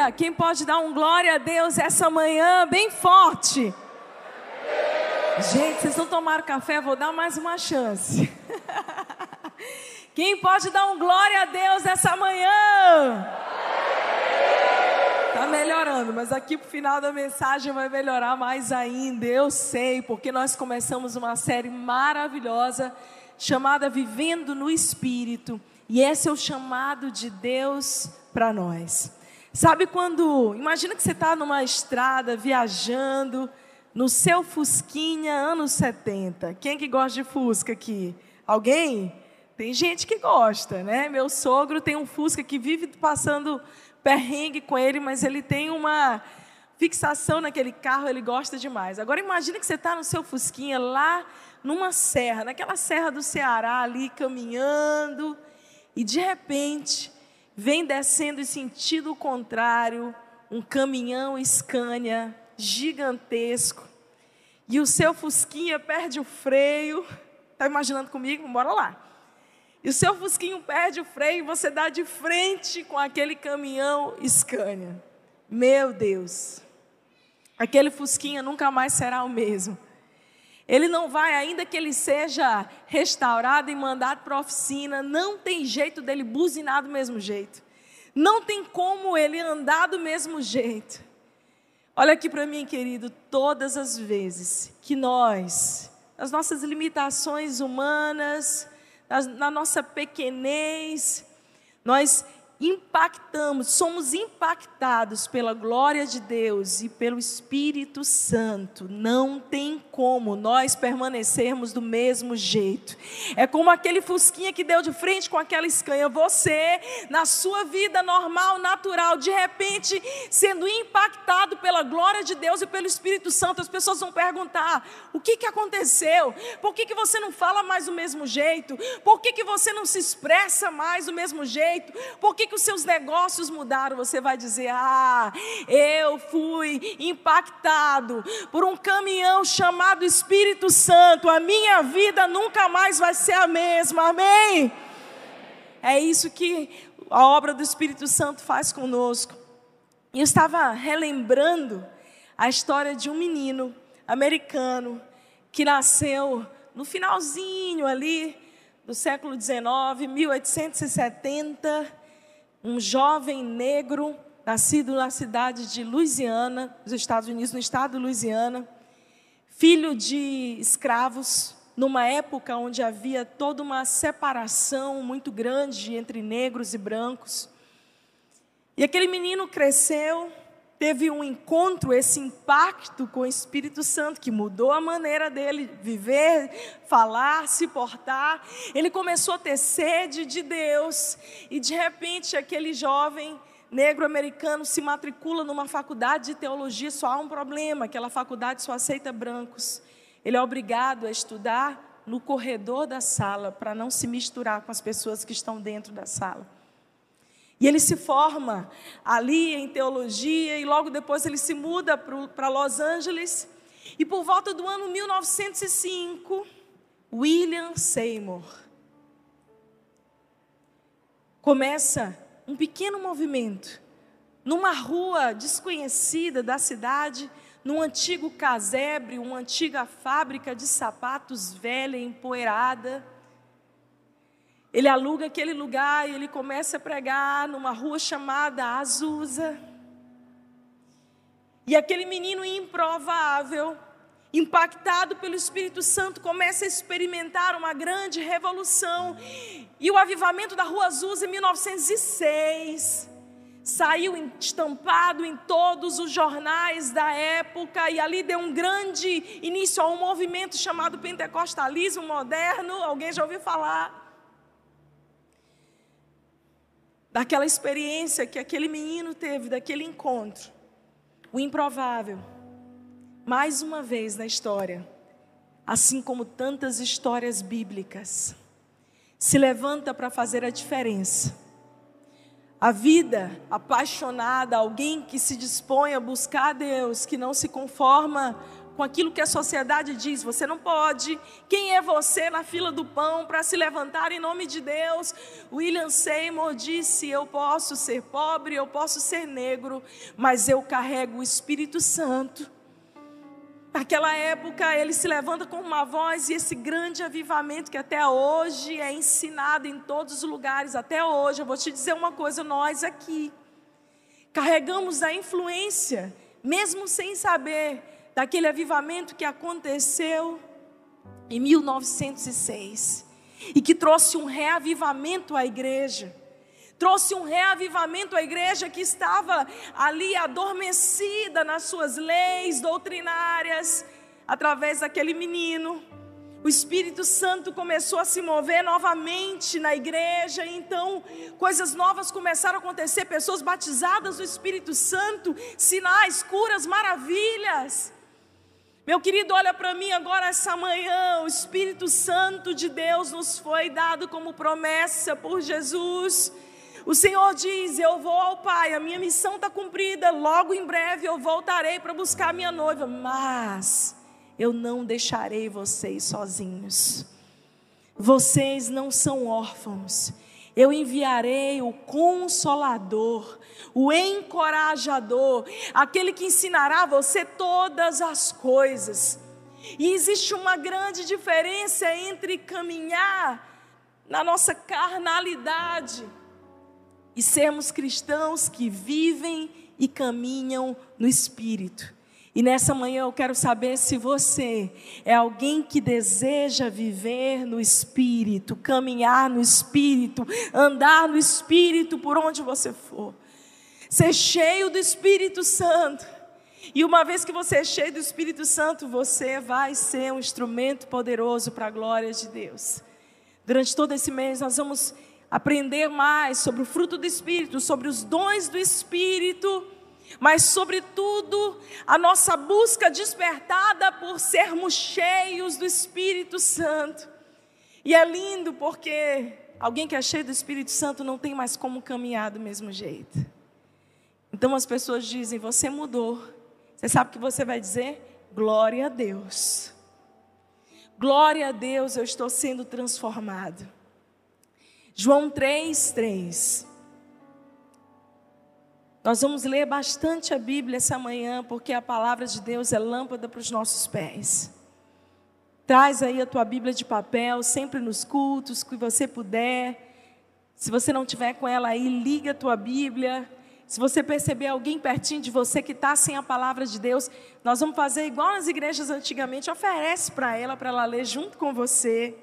Aleluia! Quem pode dar um glória a Deus essa manhã bem forte? Gente, vocês não tomaram café, vou dar mais uma chance. Quem pode dar um glória a Deus essa manhã? Tá melhorando, mas aqui pro final da mensagem vai melhorar mais ainda. Eu sei, porque nós começamos uma série maravilhosa chamada Vivendo no Espírito, e esse é o chamado de Deus para nós. Sabe quando, imagina que você está numa estrada viajando no seu Fusquinha anos 70. Quem que gosta de Fusca aqui? Alguém? Tem gente que gosta, né? Meu sogro tem um Fusca que vive passando perrengue com ele, mas ele tem uma fixação naquele carro, ele gosta demais. Agora imagine que você está no seu Fusquinha lá numa serra, naquela serra do Ceará ali caminhando, e de repente vem descendo em sentido contrário um caminhão Scania gigantesco. E o seu Fusquinha perde o freio. Está imaginando comigo? Bora lá. E o seu fusquinho perde o freio e você dá de frente com aquele caminhão Scania. Meu Deus. Aquele fusquinha nunca mais será o mesmo. Ele não vai, ainda que ele seja restaurado e mandado para a oficina, não tem jeito dele buzinar do mesmo jeito. Não tem como ele andar do mesmo jeito. Olha aqui para mim, querido, todas as vezes que nós, as nossas limitações humanas, na nossa pequenez, nós impactamos, somos impactados pela glória de Deus e pelo Espírito Santo. Não tem como nós permanecermos do mesmo jeito. É como aquele fusquinha que deu de frente com aquela escanha. Você, na sua vida normal, natural, de repente, sendo impactado pela glória de Deus e pelo Espírito Santo, as pessoas vão perguntar: o que, que aconteceu? Por que, que você não fala mais do mesmo jeito? Por que, que você não se expressa mais do mesmo jeito? Por que que os seus negócios mudaram, você vai dizer: Ah, eu fui impactado por um caminhão chamado Espírito Santo, a minha vida nunca mais vai ser a mesma, amém? É isso que a obra do Espírito Santo faz conosco. E eu estava relembrando a história de um menino americano que nasceu no finalzinho ali do século XIX, 1870 um jovem negro, nascido na cidade de Louisiana, nos Estados Unidos, no estado de Louisiana, filho de escravos, numa época onde havia toda uma separação muito grande entre negros e brancos. E aquele menino cresceu, teve um encontro, esse impacto com o Espírito Santo, que mudou a maneira dele viver, falar, se portar. Ele começou a ter sede de Deus, e de repente aquele jovem negro americano se matricula numa faculdade de teologia, só há um problema: aquela faculdade só aceita brancos. Ele é obrigado a estudar no corredor da sala, para não se misturar com as pessoas que estão dentro da sala. E ele se forma ali em teologia e logo depois ele se muda para Los Angeles. E por volta do ano 1905, William Seymour começa um pequeno movimento numa rua desconhecida da cidade, num antigo casebre, uma antiga fábrica de sapatos velha, empoeirada. Ele aluga aquele lugar e ele começa a pregar numa rua chamada Azusa. E aquele menino improvável, impactado pelo Espírito Santo, começa a experimentar uma grande revolução. E o avivamento da Rua Azusa em 1906 saiu estampado em todos os jornais da época e ali deu um grande início a um movimento chamado pentecostalismo moderno. Alguém já ouviu falar? Daquela experiência que aquele menino teve, daquele encontro, o improvável, mais uma vez na história, assim como tantas histórias bíblicas, se levanta para fazer a diferença. A vida apaixonada, alguém que se dispõe a buscar a Deus, que não se conforma com aquilo que a sociedade diz. Você não pode. Quem é você na fila do pão para se levantar em nome de Deus? William Seymour disse: Eu posso ser pobre, eu posso ser negro, mas eu carrego o Espírito Santo. Naquela época, ele se levanta com uma voz e esse grande avivamento que até hoje é ensinado em todos os lugares, até hoje. Eu vou te dizer uma coisa: nós aqui carregamos a influência, mesmo sem saber, daquele avivamento que aconteceu em 1906 e que trouxe um reavivamento à igreja trouxe um reavivamento à igreja que estava ali adormecida nas suas leis doutrinárias, através daquele menino. O Espírito Santo começou a se mover novamente na igreja, então coisas novas começaram a acontecer, pessoas batizadas do Espírito Santo, sinais, curas, maravilhas. Meu querido, olha para mim agora essa manhã, o Espírito Santo de Deus nos foi dado como promessa por Jesus. O Senhor diz: Eu vou ao Pai, a minha missão está cumprida, logo em breve eu voltarei para buscar minha noiva, mas eu não deixarei vocês sozinhos. Vocês não são órfãos. Eu enviarei o consolador, o encorajador, aquele que ensinará a você todas as coisas. E existe uma grande diferença entre caminhar na nossa carnalidade e sermos cristãos que vivem e caminham no Espírito. E nessa manhã eu quero saber se você é alguém que deseja viver no Espírito, caminhar no Espírito, andar no Espírito por onde você for, ser cheio do Espírito Santo. E uma vez que você é cheio do Espírito Santo, você vai ser um instrumento poderoso para a glória de Deus. Durante todo esse mês nós vamos aprender mais sobre o fruto do Espírito, sobre os dons do Espírito, mas, sobretudo, a nossa busca despertada por sermos cheios do Espírito Santo. E é lindo porque alguém que é cheio do Espírito Santo não tem mais como caminhar do mesmo jeito. Então as pessoas dizem: Você mudou. Você sabe o que você vai dizer? Glória a Deus. Glória a Deus, eu estou sendo transformado. João 3, 3. Nós vamos ler bastante a Bíblia essa manhã, porque a palavra de Deus é lâmpada para os nossos pés. Traz aí a tua Bíblia de papel, sempre nos cultos, que você puder. Se você não tiver com ela aí, liga a tua Bíblia. Se você perceber alguém pertinho de você que está sem a palavra de Deus, nós vamos fazer igual nas igrejas antigamente, oferece para ela, para ela ler junto com você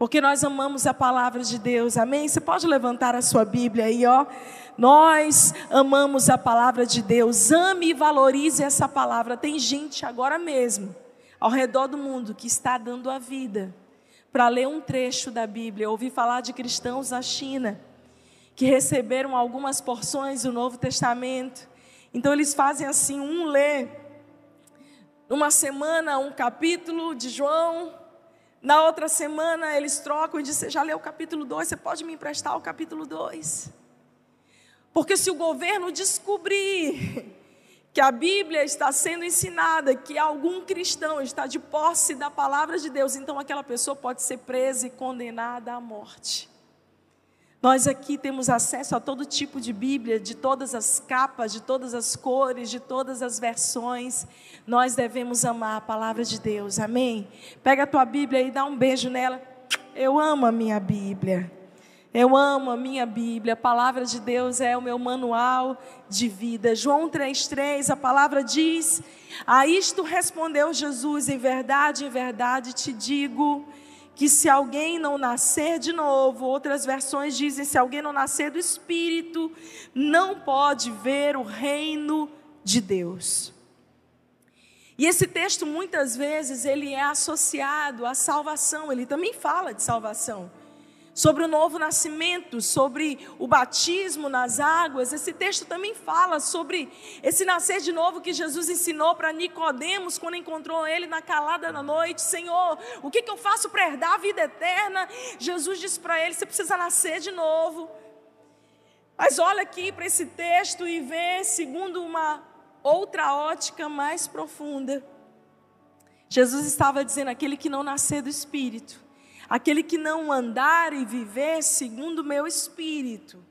porque nós amamos a palavra de Deus, amém? Você pode levantar a sua Bíblia aí, ó. Nós amamos a palavra de Deus, ame e valorize essa palavra. Tem gente agora mesmo, ao redor do mundo, que está dando a vida para ler um trecho da Bíblia. Eu ouvi falar de cristãos na China que receberam algumas porções do Novo Testamento. Então eles fazem assim: um lê numa semana um capítulo de João, na outra semana eles trocam e dizem: já leu o capítulo 2, você pode me emprestar o capítulo 2? Porque se o governo descobrir que a Bíblia está sendo ensinada, que algum cristão está de posse da palavra de Deus, então aquela pessoa pode ser presa e condenada à morte. Nós aqui temos acesso a todo tipo de Bíblia, de todas as capas, de todas as cores, de todas as versões. Nós devemos amar a palavra de Deus, amém? Pega a tua Bíblia e dá um beijo nela. Eu amo a minha Bíblia. Eu amo a minha Bíblia. A palavra de Deus é o meu manual de vida. João 3,3, a palavra diz: A isto respondeu Jesus: Em verdade, em verdade te digo que se alguém não nascer de novo, outras versões dizem se alguém não nascer do Espírito, não pode ver o reino de Deus. E esse texto muitas vezes ele é associado à salvação, ele também fala de salvação sobre o novo nascimento, sobre o batismo nas águas. Esse texto também fala sobre esse nascer de novo que Jesus ensinou para Nicodemos quando encontrou ele na calada da noite. Senhor, o que, que eu faço para herdar a vida eterna? Jesus disse para ele: você precisa nascer de novo. Mas olha aqui para esse texto e vê segundo uma outra ótica mais profunda. Jesus estava dizendo: aquele que não nascer do Espírito, aquele que não andar e viver segundo o meu Espírito,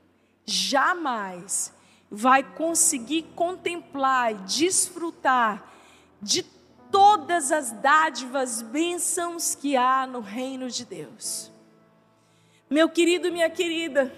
jamais vai conseguir contemplar e desfrutar de todas as dádivas, bênçãos que há no reino de Deus. Meu querido e minha querida,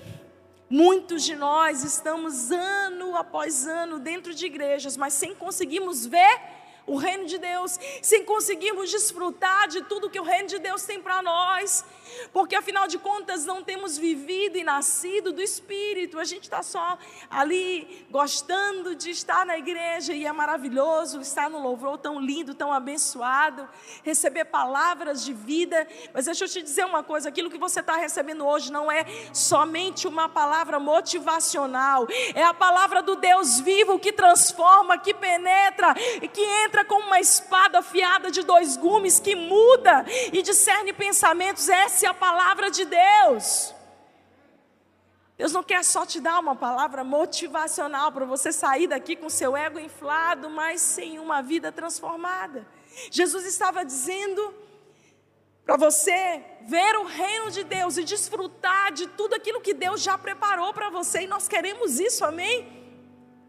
muitos de nós estamos ano após ano dentro de igrejas, mas sem conseguirmos ver o reino de Deus, sem conseguirmos desfrutar de tudo que o reino de Deus tem para nós, porque afinal de contas não temos vivido e nascido do Espírito, a gente está só ali gostando de estar na igreja e é maravilhoso estar no louvor tão lindo, tão abençoado, receber palavras de vida, mas deixa eu te dizer uma coisa: aquilo que você está recebendo hoje não é somente uma palavra motivacional, é a palavra do Deus vivo que transforma, que penetra e que entra como uma espada afiada de dois gumes que muda e discerne pensamentos. Essa é a palavra de Deus. Deus não quer só te dar uma palavra motivacional para você sair daqui com seu ego inflado, mas sem uma vida transformada. Jesus estava dizendo para você ver o reino de Deus e desfrutar de tudo aquilo que Deus já preparou para você, e nós queremos isso, amém?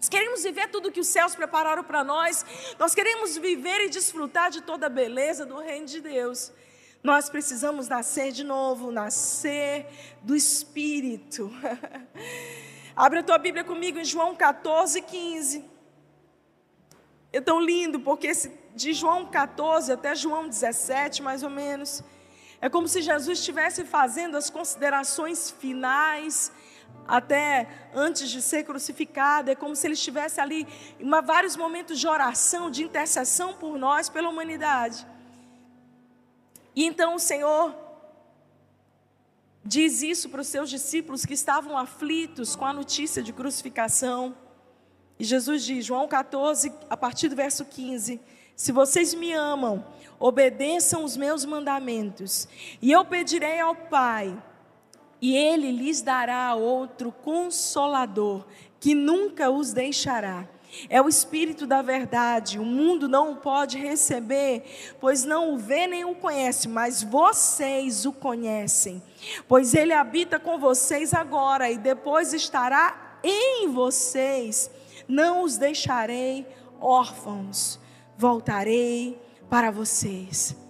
Nós queremos viver tudo que os céus prepararam para nós, nós queremos viver e desfrutar de toda a beleza do reino de Deus. Nós precisamos nascer de novo, nascer do Espírito. Abre a tua Bíblia comigo em João 14, 15. É tão lindo, porque de João 14 até João 17, mais ou menos, é como se Jesus estivesse fazendo as considerações finais, até antes de ser crucificado, é como se ele estivesse ali em vários momentos de oração, de intercessão por nós, pela humanidade. E então o Senhor diz isso para os seus discípulos que estavam aflitos com a notícia de crucificação. E Jesus diz, João 14, a partir do verso 15: Se vocês me amam, obedeçam os meus mandamentos, e eu pedirei ao Pai, e ele lhes dará outro consolador, que nunca os deixará é o Espírito da verdade. O mundo não o pode receber, pois não o vê nem o conhece, mas vocês o conhecem. Pois ele habita com vocês agora e depois estará em vocês. Não os deixarei órfãos, voltarei para vocês.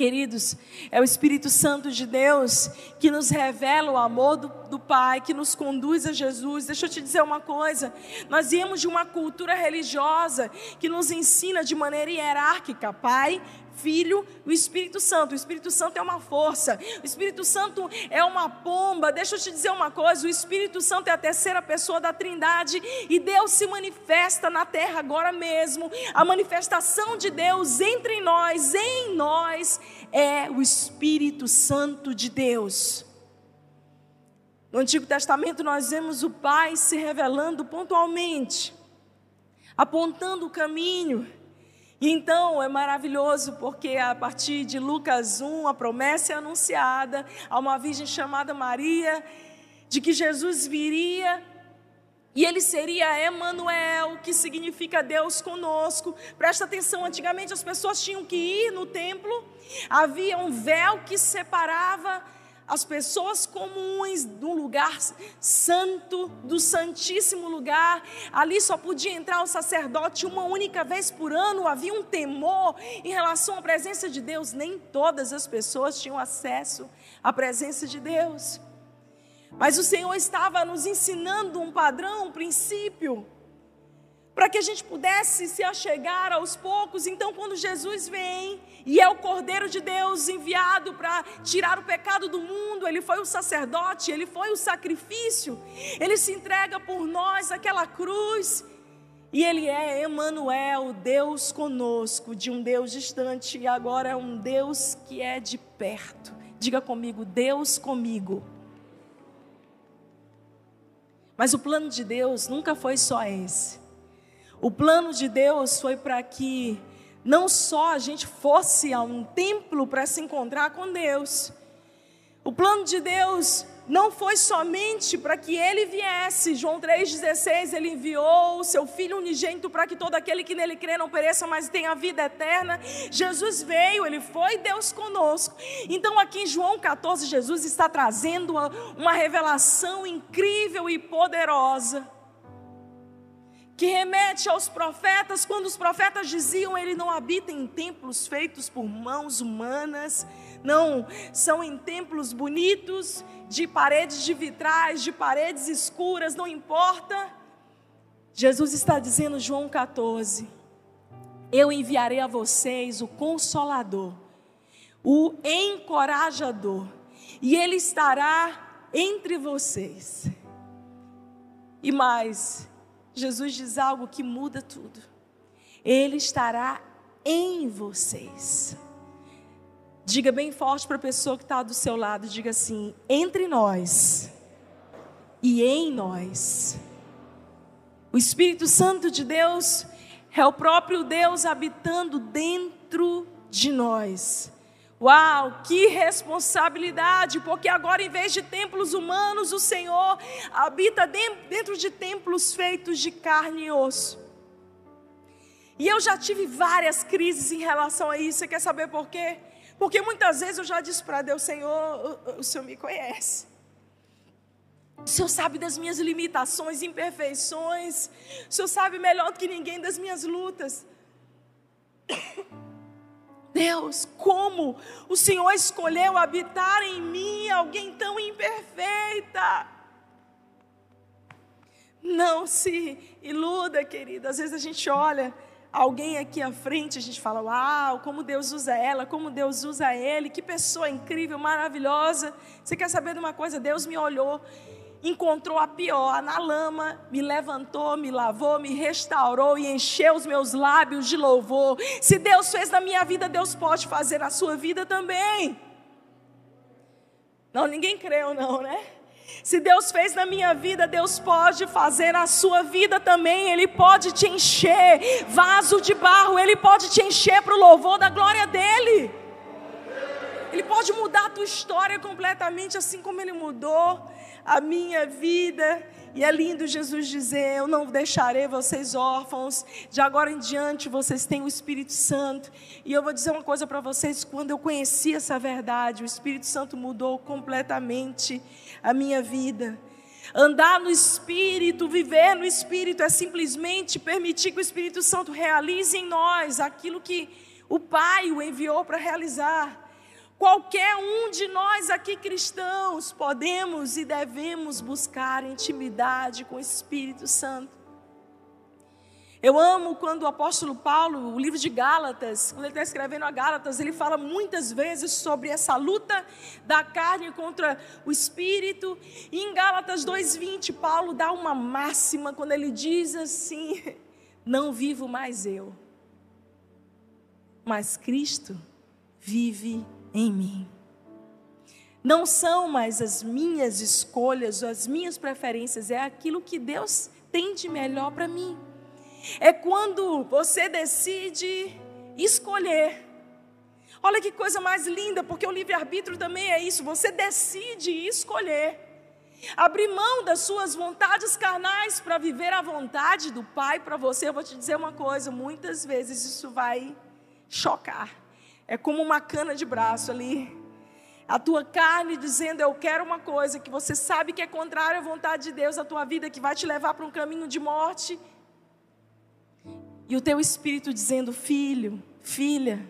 Queridos, é o Espírito Santo de Deus que nos revela o amor do, do, Pai, que nos conduz a Jesus. Deixa eu te dizer uma coisa: nós viemos de uma cultura religiosa que nos ensina de maneira hierárquica: Pai, Filho, o Espírito Santo. O Espírito Santo é uma força, o Espírito Santo é uma pomba. Deixa eu te dizer uma coisa: o Espírito Santo é a terceira pessoa da Trindade e Deus se manifesta na terra agora mesmo. A manifestação de Deus entre nós, em nós, é o Espírito Santo de Deus. No Antigo Testamento, nós vemos o Pai se revelando pontualmente, apontando o caminho. E então é maravilhoso porque a partir de Lucas 1, a promessa é anunciada a uma virgem chamada Maria de que Jesus viria e ele seria Emanuel, que significa Deus conosco. Presta atenção, antigamente as pessoas tinham que ir no templo, havia um véu que separava as pessoas comuns do lugar santo, do santíssimo lugar. Ali só podia entrar o sacerdote uma única vez por ano. Havia um temor em relação à presença de Deus. Nem todas as pessoas tinham acesso à presença de Deus. Mas o Senhor estava nos ensinando um padrão, um princípio para que a gente pudesse se achegar aos poucos. Então, quando Jesus vem e é o Cordeiro de Deus enviado para tirar o pecado do mundo, ele foi o sacerdote, ele foi o sacrifício, ele se entrega por nós aquela cruz. E ele é Emanuel, Deus conosco, de um Deus distante e agora é um Deus que é de perto. Diga comigo, Deus comigo. Mas o plano de Deus nunca foi só esse. O plano de Deus foi para que não só a gente fosse a um templo para se encontrar com Deus. O plano de Deus não foi somente para que ele viesse. João 3,16, ele enviou o seu Filho unigênito para que todo aquele que nele crê não pereça, mas tenha vida eterna. Jesus veio, ele foi Deus conosco. Então, aqui em João 14, Jesus está trazendo uma, uma revelação incrível e poderosa que remete aos profetas, quando os profetas diziam ele não habita em templos feitos por mãos humanas, não, são em templos bonitos, de paredes de vitrais, de paredes escuras, não importa. Jesus está dizendo, João 14: Eu enviarei a vocês o Consolador, o Encorajador, e Ele estará entre vocês. E mais, Jesus diz algo que muda tudo. Ele estará em vocês. Diga bem forte para a pessoa que está do seu lado: diga assim, entre nós e em nós. O Espírito Santo de Deus é o próprio Deus habitando dentro de nós. Uau, que responsabilidade, porque agora, em vez de templos humanos, o Senhor habita dentro de templos feitos de carne e osso. E eu já tive várias crises em relação a isso. Você quer saber por quê? Porque muitas vezes eu já disse para Deus, Senhor, o, Senhor me conhece. O Senhor sabe das minhas limitações, imperfeições. O Senhor sabe melhor do que ninguém das minhas lutas. Deus, como o Senhor escolheu habitar em mim alguém tão imperfeita? Não se iluda, querida. Às vezes a gente olha alguém aqui à frente, a gente fala: Uau, como Deus usa ela, como Deus usa ele, que pessoa incrível, maravilhosa. Você quer saber de uma coisa? Deus me olhou, encontrou a pior na lama, me levantou, me lavou, me restaurou e encheu os meus lábios de louvor. Se Deus fez na minha vida, Deus pode fazer na sua vida também. Não, ninguém creu, não, né? Se Deus fez na minha vida, Deus pode fazer na sua vida também. Ele pode te encher, vaso de barro, Ele pode te encher para o louvor da glória dEle. Ele pode mudar a tua história completamente, assim como Ele mudou a minha vida. E é lindo Jesus dizer: Eu não deixarei vocês órfãos. De agora em diante vocês têm o Espírito Santo. E eu vou dizer uma coisa para vocês: quando eu conheci essa verdade, o Espírito Santo mudou completamente a minha vida. Andar no Espírito, viver no Espírito, é simplesmente permitir que o Espírito Santo realize em nós aquilo que o Pai o enviou para realizar. Qualquer um de nós aqui cristãos podemos e devemos buscar intimidade com o Espírito Santo. Eu amo quando o apóstolo Paulo, o livro de Gálatas, quando ele está escrevendo a Gálatas, ele fala muitas vezes sobre essa luta da carne contra o espírito. E em Gálatas 2,20, Paulo dá uma máxima quando ele diz assim: Não vivo mais eu, mas Cristo vive em mim. Não são mais as minhas escolhas, as minhas preferências, é aquilo que Deus tem de melhor para mim. É quando você decide escolher. Olha que coisa mais linda, porque o livre-arbítrio também é isso. Você decide escolher. Abrir mão das suas vontades carnais para viver a vontade do Pai para você. Eu vou te dizer uma coisa: muitas vezes isso vai chocar. É como uma cana de braço ali. A tua carne dizendo eu quero uma coisa que você sabe que é contrária à vontade de Deus, a tua vida que vai te levar para um caminho de morte. E o teu espírito dizendo: Filho, filha,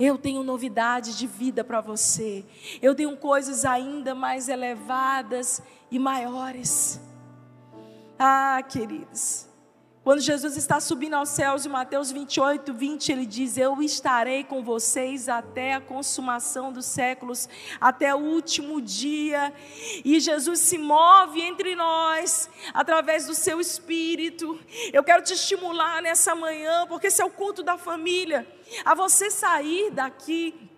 eu tenho novidade de vida para você. Eu tenho coisas ainda mais elevadas e maiores. Ah, queridos, quando Jesus está subindo aos céus, em Mateus 28, 20, ele diz: Eu estarei com vocês até a consumação dos séculos, até o último dia. E Jesus se move entre nós, através do seu espírito. Eu quero te estimular nessa manhã, porque esse é o culto da família, a você sair daqui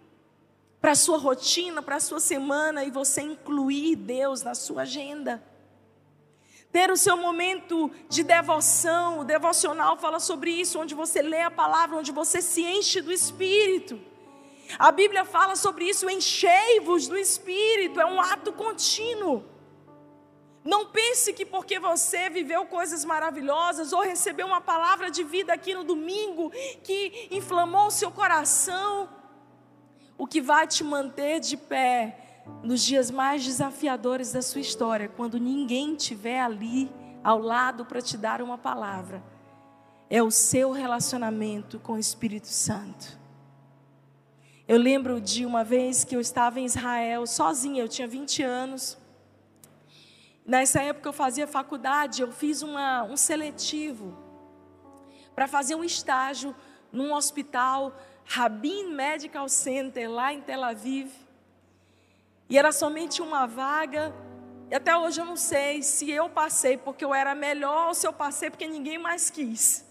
para a sua rotina, para a sua semana e você incluir Deus na sua agenda ter o seu momento de devoção, o devocional fala sobre isso, onde você lê a palavra, onde você se enche do Espírito. A Bíblia fala sobre isso, enchei-vos do Espírito, é um ato contínuo. Não pense que porque você viveu coisas maravilhosas ou recebeu uma palavra de vida aqui no domingo que inflamou o seu coração, o que vai te manter de pé nos dias mais desafiadores da sua história, quando ninguém estiver ali ao lado para te dar uma palavra, é o seu relacionamento com o Espírito Santo. Eu lembro de uma vez que eu estava em Israel sozinha, eu tinha 20 anos. Nessa época eu fazia faculdade, eu fiz uma, um seletivo para fazer um estágio num hospital, Rabin Medical Center, lá em Tel Aviv. E era somente uma vaga. E até hoje eu não sei se eu passei porque eu era melhor ou se eu passei porque ninguém mais quis.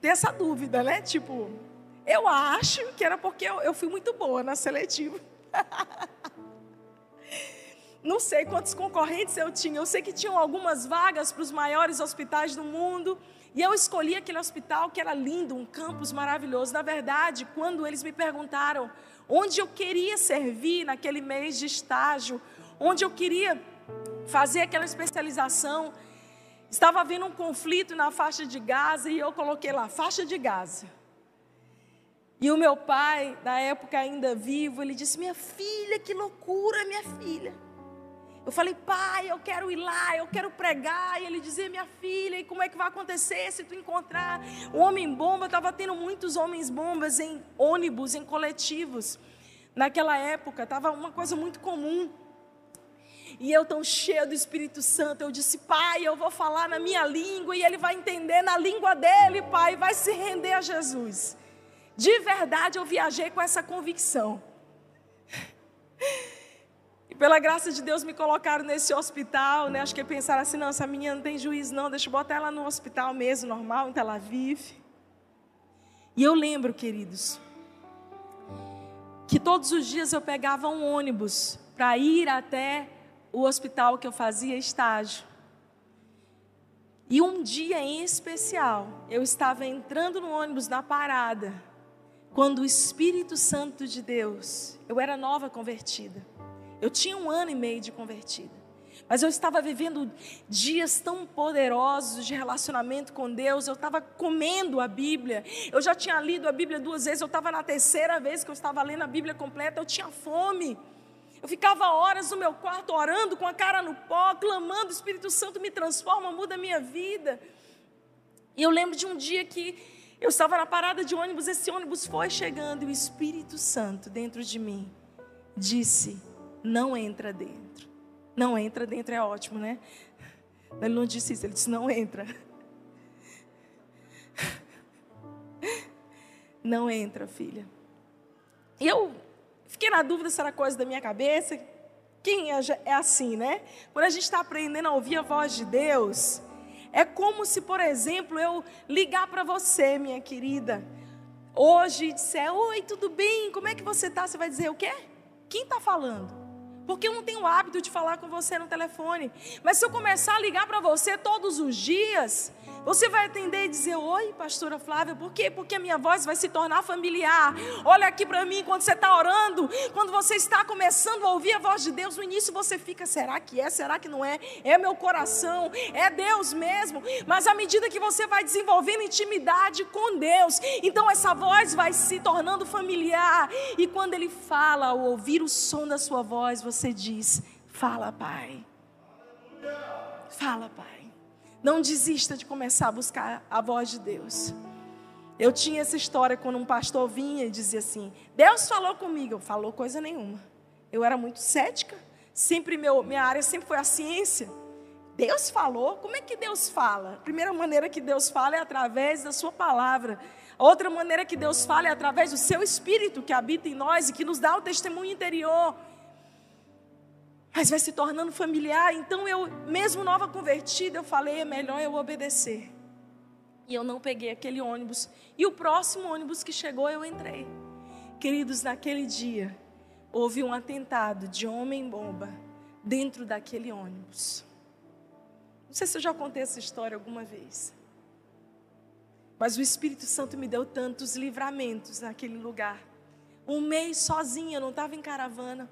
Tem essa dúvida, né? Tipo, eu acho que era porque eu, eu fui muito boa na seletiva. Não sei quantos concorrentes eu tinha. Eu sei que tinham algumas vagas para os maiores hospitais do mundo. E eu escolhi aquele hospital que era lindo, um campus maravilhoso. Na verdade, quando eles me perguntaram onde eu queria servir naquele mês de estágio, onde eu queria fazer aquela especialização, estava havendo um conflito na faixa de Gaza e eu coloquei lá, faixa de Gaza. E o meu pai, na época ainda vivo, ele disse: Minha filha, que loucura, minha filha. Eu falei, pai, eu quero ir lá, eu quero pregar. E ele dizia, minha filha, e como é que vai acontecer se tu encontrar o homem bomba? Estava tendo muitos homens bombas em ônibus, em coletivos. Naquela época, estava uma coisa muito comum. E eu tão cheia do Espírito Santo, eu disse, pai, eu vou falar na minha língua e ele vai entender na língua dele, pai, vai se render a Jesus. De verdade eu viajei com essa convicção. E pela graça de Deus me colocaram nesse hospital, né? Acho que pensaram assim, não, essa menina não tem juízo não, deixa eu botar ela no hospital mesmo, normal, em Tel Aviv. E eu lembro, queridos, que todos os dias eu pegava um ônibus para ir até o hospital que eu fazia estágio. E um dia em especial, eu estava entrando no ônibus na parada quando o Espírito Santo de Deus, eu era nova convertida, eu tinha um ano e meio de convertida, mas eu estava vivendo dias tão poderosos de relacionamento com Deus, eu estava comendo a Bíblia, eu já tinha lido a Bíblia duas vezes, eu estava na terceira vez que eu estava lendo a Bíblia completa, eu tinha fome. Eu ficava horas no meu quarto orando com a cara no pó, clamando: Espírito Santo me transforma, muda a minha vida. E eu lembro de um dia que eu estava na parada de ônibus, esse ônibus foi chegando e o Espírito Santo dentro de mim disse: Não entra dentro. Não entra dentro é ótimo, né? Ele não disse isso, ele disse: Não entra. Não entra, filha. E eu fiquei na dúvida se era coisa da minha cabeça. Quem é, é assim, né? Quando a gente está aprendendo a ouvir a voz de Deus, é como se, por exemplo, eu ligar para você, minha querida, hoje e disser: Oi, tudo bem? Como é que você está? Você vai dizer o quê? Quem está falando? Porque eu não tenho o hábito de falar com você no telefone. Mas se eu começar a ligar para você todos os dias, você vai atender e dizer: Oi, pastora Flávia, por quê? Porque a minha voz vai se tornar familiar. Olha aqui para mim quando você está orando, quando você está começando a ouvir a voz de Deus, no início você fica: será que é? Será que não é? É meu coração, é Deus mesmo. Mas à medida que você vai desenvolvendo intimidade com Deus, então essa voz vai se tornando familiar. E quando Ele fala, ao ouvir o som da sua voz, você diz: Fala, Pai. Fala, Pai. Não desista de começar a buscar a voz de Deus. Eu tinha essa história quando um pastor vinha e dizia assim: Deus falou comigo. Eu falou coisa nenhuma. Eu era muito cética. Sempre meu, minha área sempre foi a ciência. Deus falou? Como é que Deus fala? A primeira maneira que Deus fala é através da sua palavra. A outra maneira que Deus fala é através do seu espírito que habita em nós e que nos dá o testemunho interior mas vai se tornando familiar. Então eu, mesmo nova convertida, eu falei, é melhor eu obedecer. E eu não peguei aquele ônibus. E o próximo ônibus que chegou, eu entrei. Queridos, naquele dia, houve um atentado de homem-bomba dentro daquele ônibus. Não sei se eu já contei essa história alguma vez. Mas o Espírito Santo me deu tantos livramentos naquele lugar. Um mês sozinha, não estava em caravana.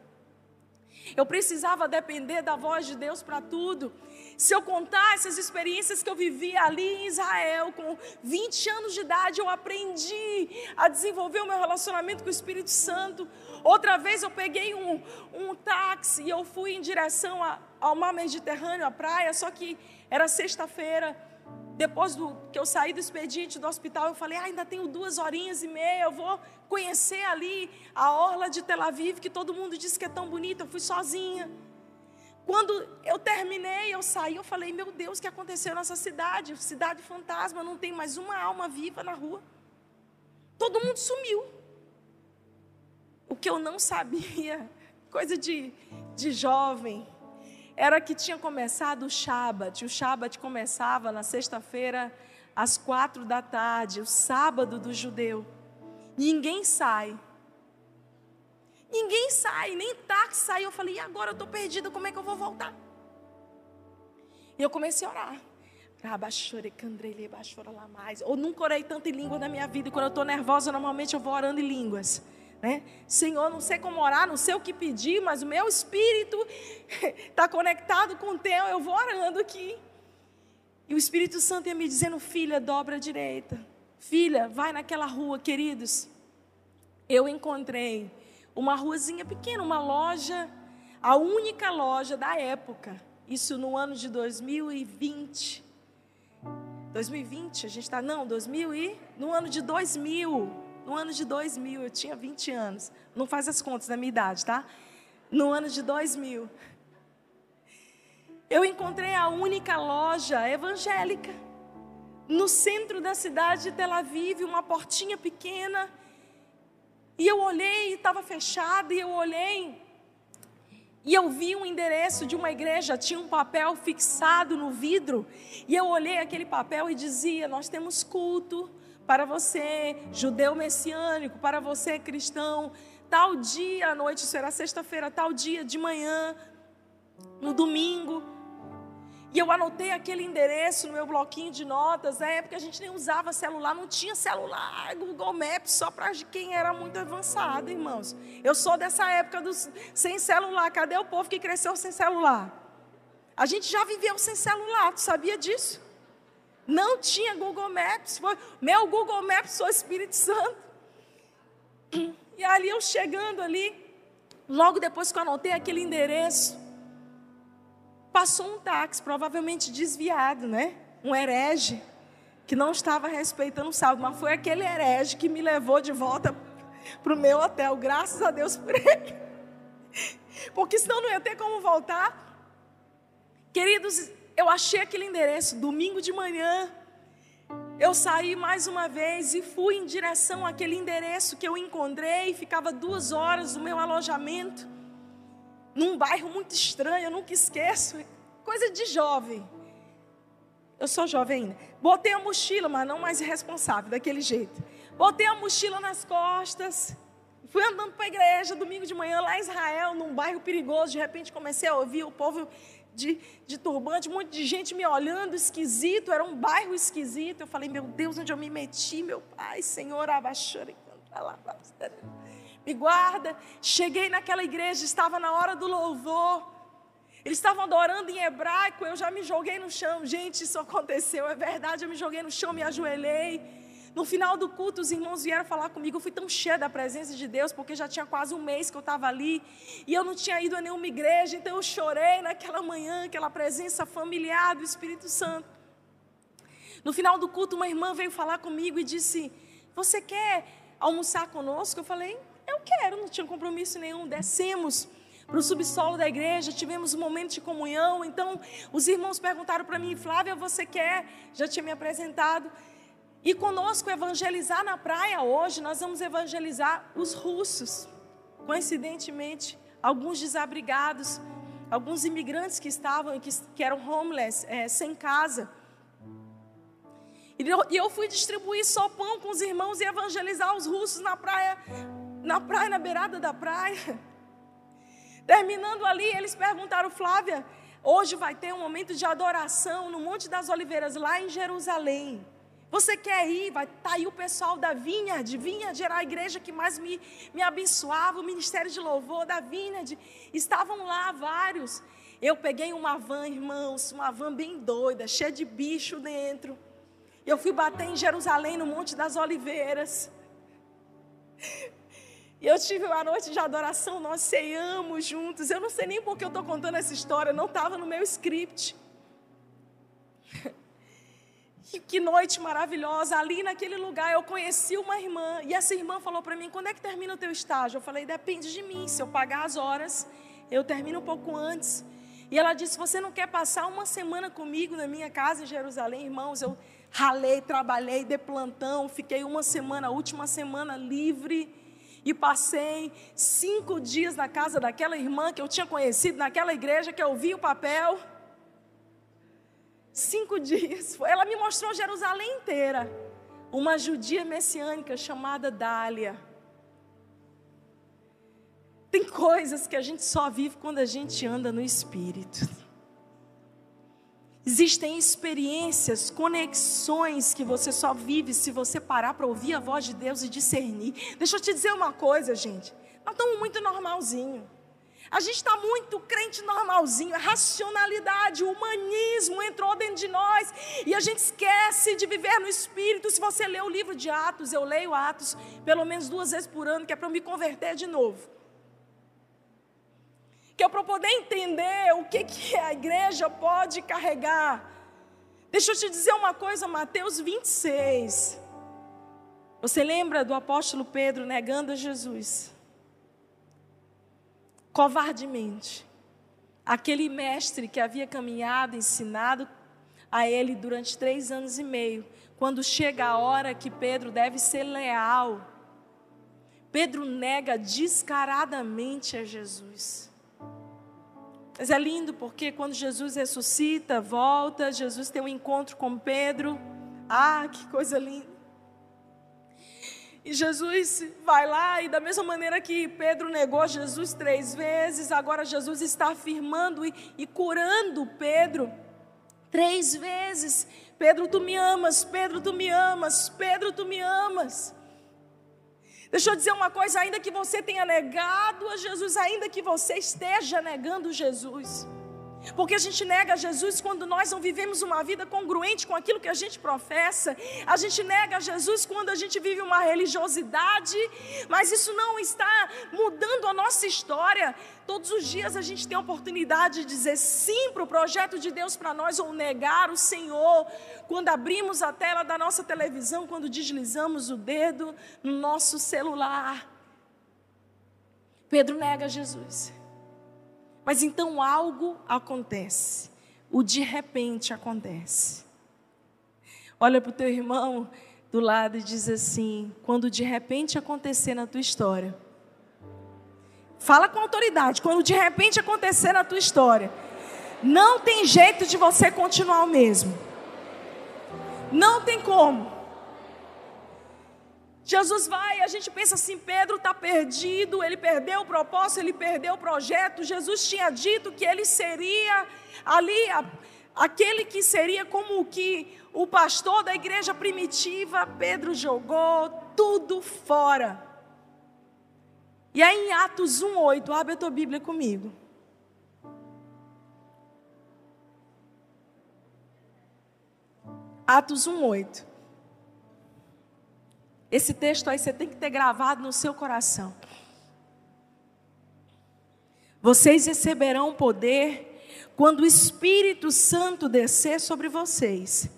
Eu precisava depender da voz de Deus para tudo. Se eu contar essas experiências que eu vivi ali em Israel, com 20 anos de idade, eu aprendi a desenvolver o meu relacionamento com o Espírito Santo. Outra vez eu peguei um, um táxi e eu fui em direção a, ao mar Mediterrâneo, à praia, só que era sexta-feira. Depois do que eu saí do expediente do hospital, eu falei: ah, ainda tenho duas horinhas e meia, eu vou conhecer ali a orla de Tel Aviv, que todo mundo diz que é tão bonita. Eu fui sozinha. Quando eu terminei, eu saí, eu falei: meu Deus, o que aconteceu nessa cidade? Cidade fantasma, não tem mais uma alma viva na rua. Todo mundo sumiu. O que eu não sabia, coisa de, de jovem, era que tinha começado o Shabat. O Shabat começava na sexta-feira, às quatro da tarde, o sábado do judeu. Ninguém sai. Ninguém sai, nem táxi sai. Eu falei, e agora eu estou perdida, como é que eu vou voltar? E eu comecei a orar. Eu nunca orei tanto em língua na minha vida. Quando eu estou nervosa, normalmente eu vou orando em línguas. Né? Senhor, não sei como orar, não sei o que pedir, mas o meu espírito está conectado com o teu, eu vou orando aqui. E o Espírito Santo ia me dizendo, filha, dobra a direita. Filha, vai naquela rua, queridos. Eu encontrei uma ruazinha pequena, uma loja, a única loja da época. Isso no ano de 2020. 2020, a gente está, não, 2000 e, no ano de 2000. No ano de 2000, eu tinha 20 anos. Não faz as contas da minha idade, tá? No ano de 2000, eu encontrei a única loja evangélica no centro da cidade de Tel Aviv, uma portinha pequena. E eu olhei, estava fechada, e eu olhei, e eu vi um endereço de uma igreja, tinha um papel fixado no vidro, e eu olhei aquele papel e dizia: Nós temos culto para você, judeu messiânico, para você, cristão, tal dia à noite, será sexta-feira, tal dia de manhã, no domingo. E eu anotei aquele endereço no meu bloquinho de notas. Na época a gente nem usava celular, não tinha celular, Google Maps só para quem era muito avançado, irmãos. Eu sou dessa época dos sem celular. Cadê o povo que cresceu sem celular? A gente já viveu sem celular, tu sabia disso? Não tinha Google Maps. Foi, meu Google Maps foi o Espírito Santo. E ali eu chegando ali, logo depois que eu anotei aquele endereço, passou um táxi, provavelmente desviado, né? Um herege, que não estava respeitando o sábado, mas foi aquele herege que me levou de volta para o meu hotel. Graças a Deus por ele. Porque senão não ia ter como voltar. Queridos, eu achei aquele endereço, domingo de manhã. Eu saí mais uma vez e fui em direção àquele endereço que eu encontrei. Ficava duas horas do meu alojamento, num bairro muito estranho, eu nunca esqueço. Coisa de jovem. Eu sou jovem ainda. Botei a mochila, mas não mais irresponsável, daquele jeito. Botei a mochila nas costas. Fui andando para a igreja domingo de manhã, lá em Israel, num bairro perigoso. De repente comecei a ouvir o povo de, de turbante, um monte de gente me olhando esquisito, era um bairro esquisito. Eu falei, meu Deus, onde eu me meti, meu pai, Senhor, abaixando, me guarda. Cheguei naquela igreja, estava na hora do louvor. Eles estavam adorando em hebraico, eu já me joguei no chão. Gente, isso aconteceu, é verdade, eu me joguei no chão, me ajoelhei. No final do culto, os irmãos vieram falar comigo. Eu fui tão cheia da presença de Deus, porque já tinha quase um mês que eu estava ali. E eu não tinha ido a nenhuma igreja, então eu chorei naquela manhã, aquela presença familiar do Espírito Santo. No final do culto, uma irmã veio falar comigo e disse: Você quer almoçar conosco? Eu falei: Eu quero, não tinha compromisso nenhum. Descemos para o subsolo da igreja, tivemos um momento de comunhão. Então, os irmãos perguntaram para mim: Flávia, você quer? Já tinha me apresentado. E conosco evangelizar na praia hoje, nós vamos evangelizar os russos. Coincidentemente, alguns desabrigados, alguns imigrantes que estavam, que, que eram homeless, é, sem casa. E eu, e eu fui distribuir só pão com os irmãos e evangelizar os russos na praia, na praia, na beirada da praia. Terminando ali, eles perguntaram, Flávia, hoje vai ter um momento de adoração no Monte das Oliveiras, lá em Jerusalém. Você quer ir? Vai tá aí o pessoal da Vineyard. Vineyard era a igreja que mais me, me abençoava, o ministério de louvor da Vineyard. Estavam lá vários. Eu peguei uma van, irmãos, uma van bem doida, cheia de bicho dentro. Eu fui bater em Jerusalém, no Monte das Oliveiras. E eu tive uma noite de adoração, nós ceiamos juntos. Eu não sei nem por que eu estou contando essa história, não estava no meu script. E que noite maravilhosa. Ali naquele lugar eu conheci uma irmã. E essa irmã falou para mim: quando é que termina o teu estágio? Eu falei: depende de mim. Se eu pagar as horas, eu termino um pouco antes. E ela disse: Você não quer passar uma semana comigo na minha casa em Jerusalém, irmãos? Eu ralei, trabalhei, de plantão, fiquei uma semana, a última semana livre. E passei cinco dias na casa daquela irmã que eu tinha conhecido, naquela igreja que eu vi o papel. Cinco dias. Ela me mostrou Jerusalém inteira. Uma judia messiânica chamada Dália. Tem coisas que a gente só vive quando a gente anda no Espírito. Existem experiências, conexões que você só vive se você parar para ouvir a voz de Deus e discernir. Deixa eu te dizer uma coisa, gente. Nós estamos muito normalzinho. A gente está muito crente normalzinho, a racionalidade, o humanismo entrou dentro de nós e a gente esquece de viver no Espírito. Se você lê o livro de Atos, eu leio Atos pelo menos duas vezes por ano, que é para eu me converter de novo que é para poder entender o que, que a igreja pode carregar. Deixa eu te dizer uma coisa, Mateus 26. Você lembra do apóstolo Pedro negando a Jesus? Covardemente. Aquele mestre que havia caminhado, ensinado a ele durante três anos e meio. Quando chega a hora que Pedro deve ser leal, Pedro nega descaradamente a Jesus. Mas é lindo porque quando Jesus ressuscita, volta, Jesus tem um encontro com Pedro. Ah, que coisa linda. E Jesus vai lá, e da mesma maneira que Pedro negou Jesus três vezes, agora Jesus está afirmando e, e curando Pedro três vezes: Pedro, tu me amas, Pedro, tu me amas, Pedro, tu me amas. Deixa eu dizer uma coisa: ainda que você tenha negado a Jesus, ainda que você esteja negando Jesus, porque a gente nega Jesus quando nós não vivemos uma vida congruente com aquilo que a gente professa. A gente nega Jesus quando a gente vive uma religiosidade, mas isso não está mudando a nossa história. Todos os dias a gente tem a oportunidade de dizer sim para o projeto de Deus para nós ou negar o Senhor. Quando abrimos a tela da nossa televisão, quando deslizamos o dedo no nosso celular. Pedro nega Jesus. Mas então algo acontece. O de repente acontece. Olha para o teu irmão do lado e diz assim: quando de repente acontecer na tua história. Fala com autoridade, quando de repente acontecer na tua história. Não tem jeito de você continuar o mesmo. Não tem como. Jesus vai, a gente pensa assim: Pedro está perdido, ele perdeu o propósito, ele perdeu o projeto. Jesus tinha dito que ele seria ali a, aquele que seria como que o pastor da igreja primitiva. Pedro jogou tudo fora. E aí em Atos 1,8, abre a tua Bíblia comigo. Atos 1,8. Esse texto aí você tem que ter gravado no seu coração. Vocês receberão poder quando o Espírito Santo descer sobre vocês.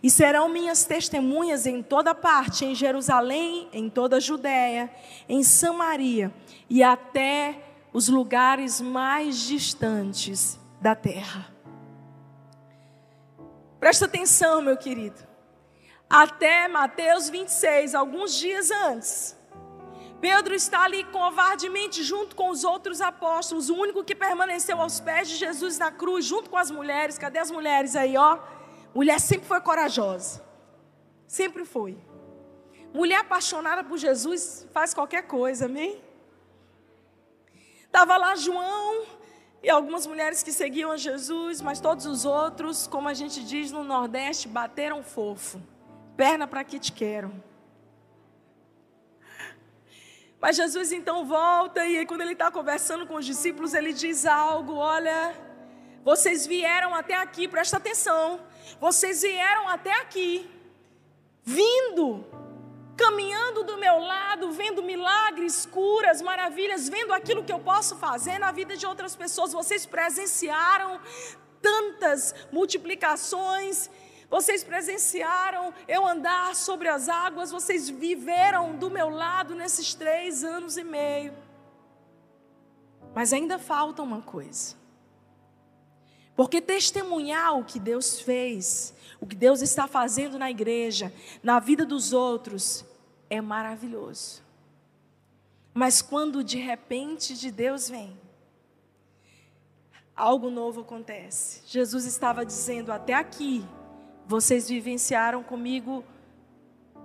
E serão minhas testemunhas em toda parte, em Jerusalém, em toda a Judéia, em Samaria e até os lugares mais distantes da terra. Presta atenção, meu querido até Mateus 26, alguns dias antes. Pedro está ali covardemente junto com os outros apóstolos, o único que permaneceu aos pés de Jesus na cruz, junto com as mulheres. Cadê as mulheres aí, ó? Mulher sempre foi corajosa. Sempre foi. Mulher apaixonada por Jesus faz qualquer coisa, amém? Estava lá João e algumas mulheres que seguiam a Jesus, mas todos os outros, como a gente diz no Nordeste, bateram fofo Perna para que te quero. Mas Jesus então volta e quando ele está conversando com os discípulos, ele diz algo: olha, vocês vieram até aqui, presta atenção. Vocês vieram até aqui, vindo, caminhando do meu lado, vendo milagres, curas, maravilhas, vendo aquilo que eu posso fazer na vida de outras pessoas. Vocês presenciaram tantas multiplicações. Vocês presenciaram eu andar sobre as águas, vocês viveram do meu lado nesses três anos e meio. Mas ainda falta uma coisa. Porque testemunhar o que Deus fez, o que Deus está fazendo na igreja, na vida dos outros, é maravilhoso. Mas quando de repente de Deus vem, algo novo acontece. Jesus estava dizendo: até aqui, vocês vivenciaram comigo,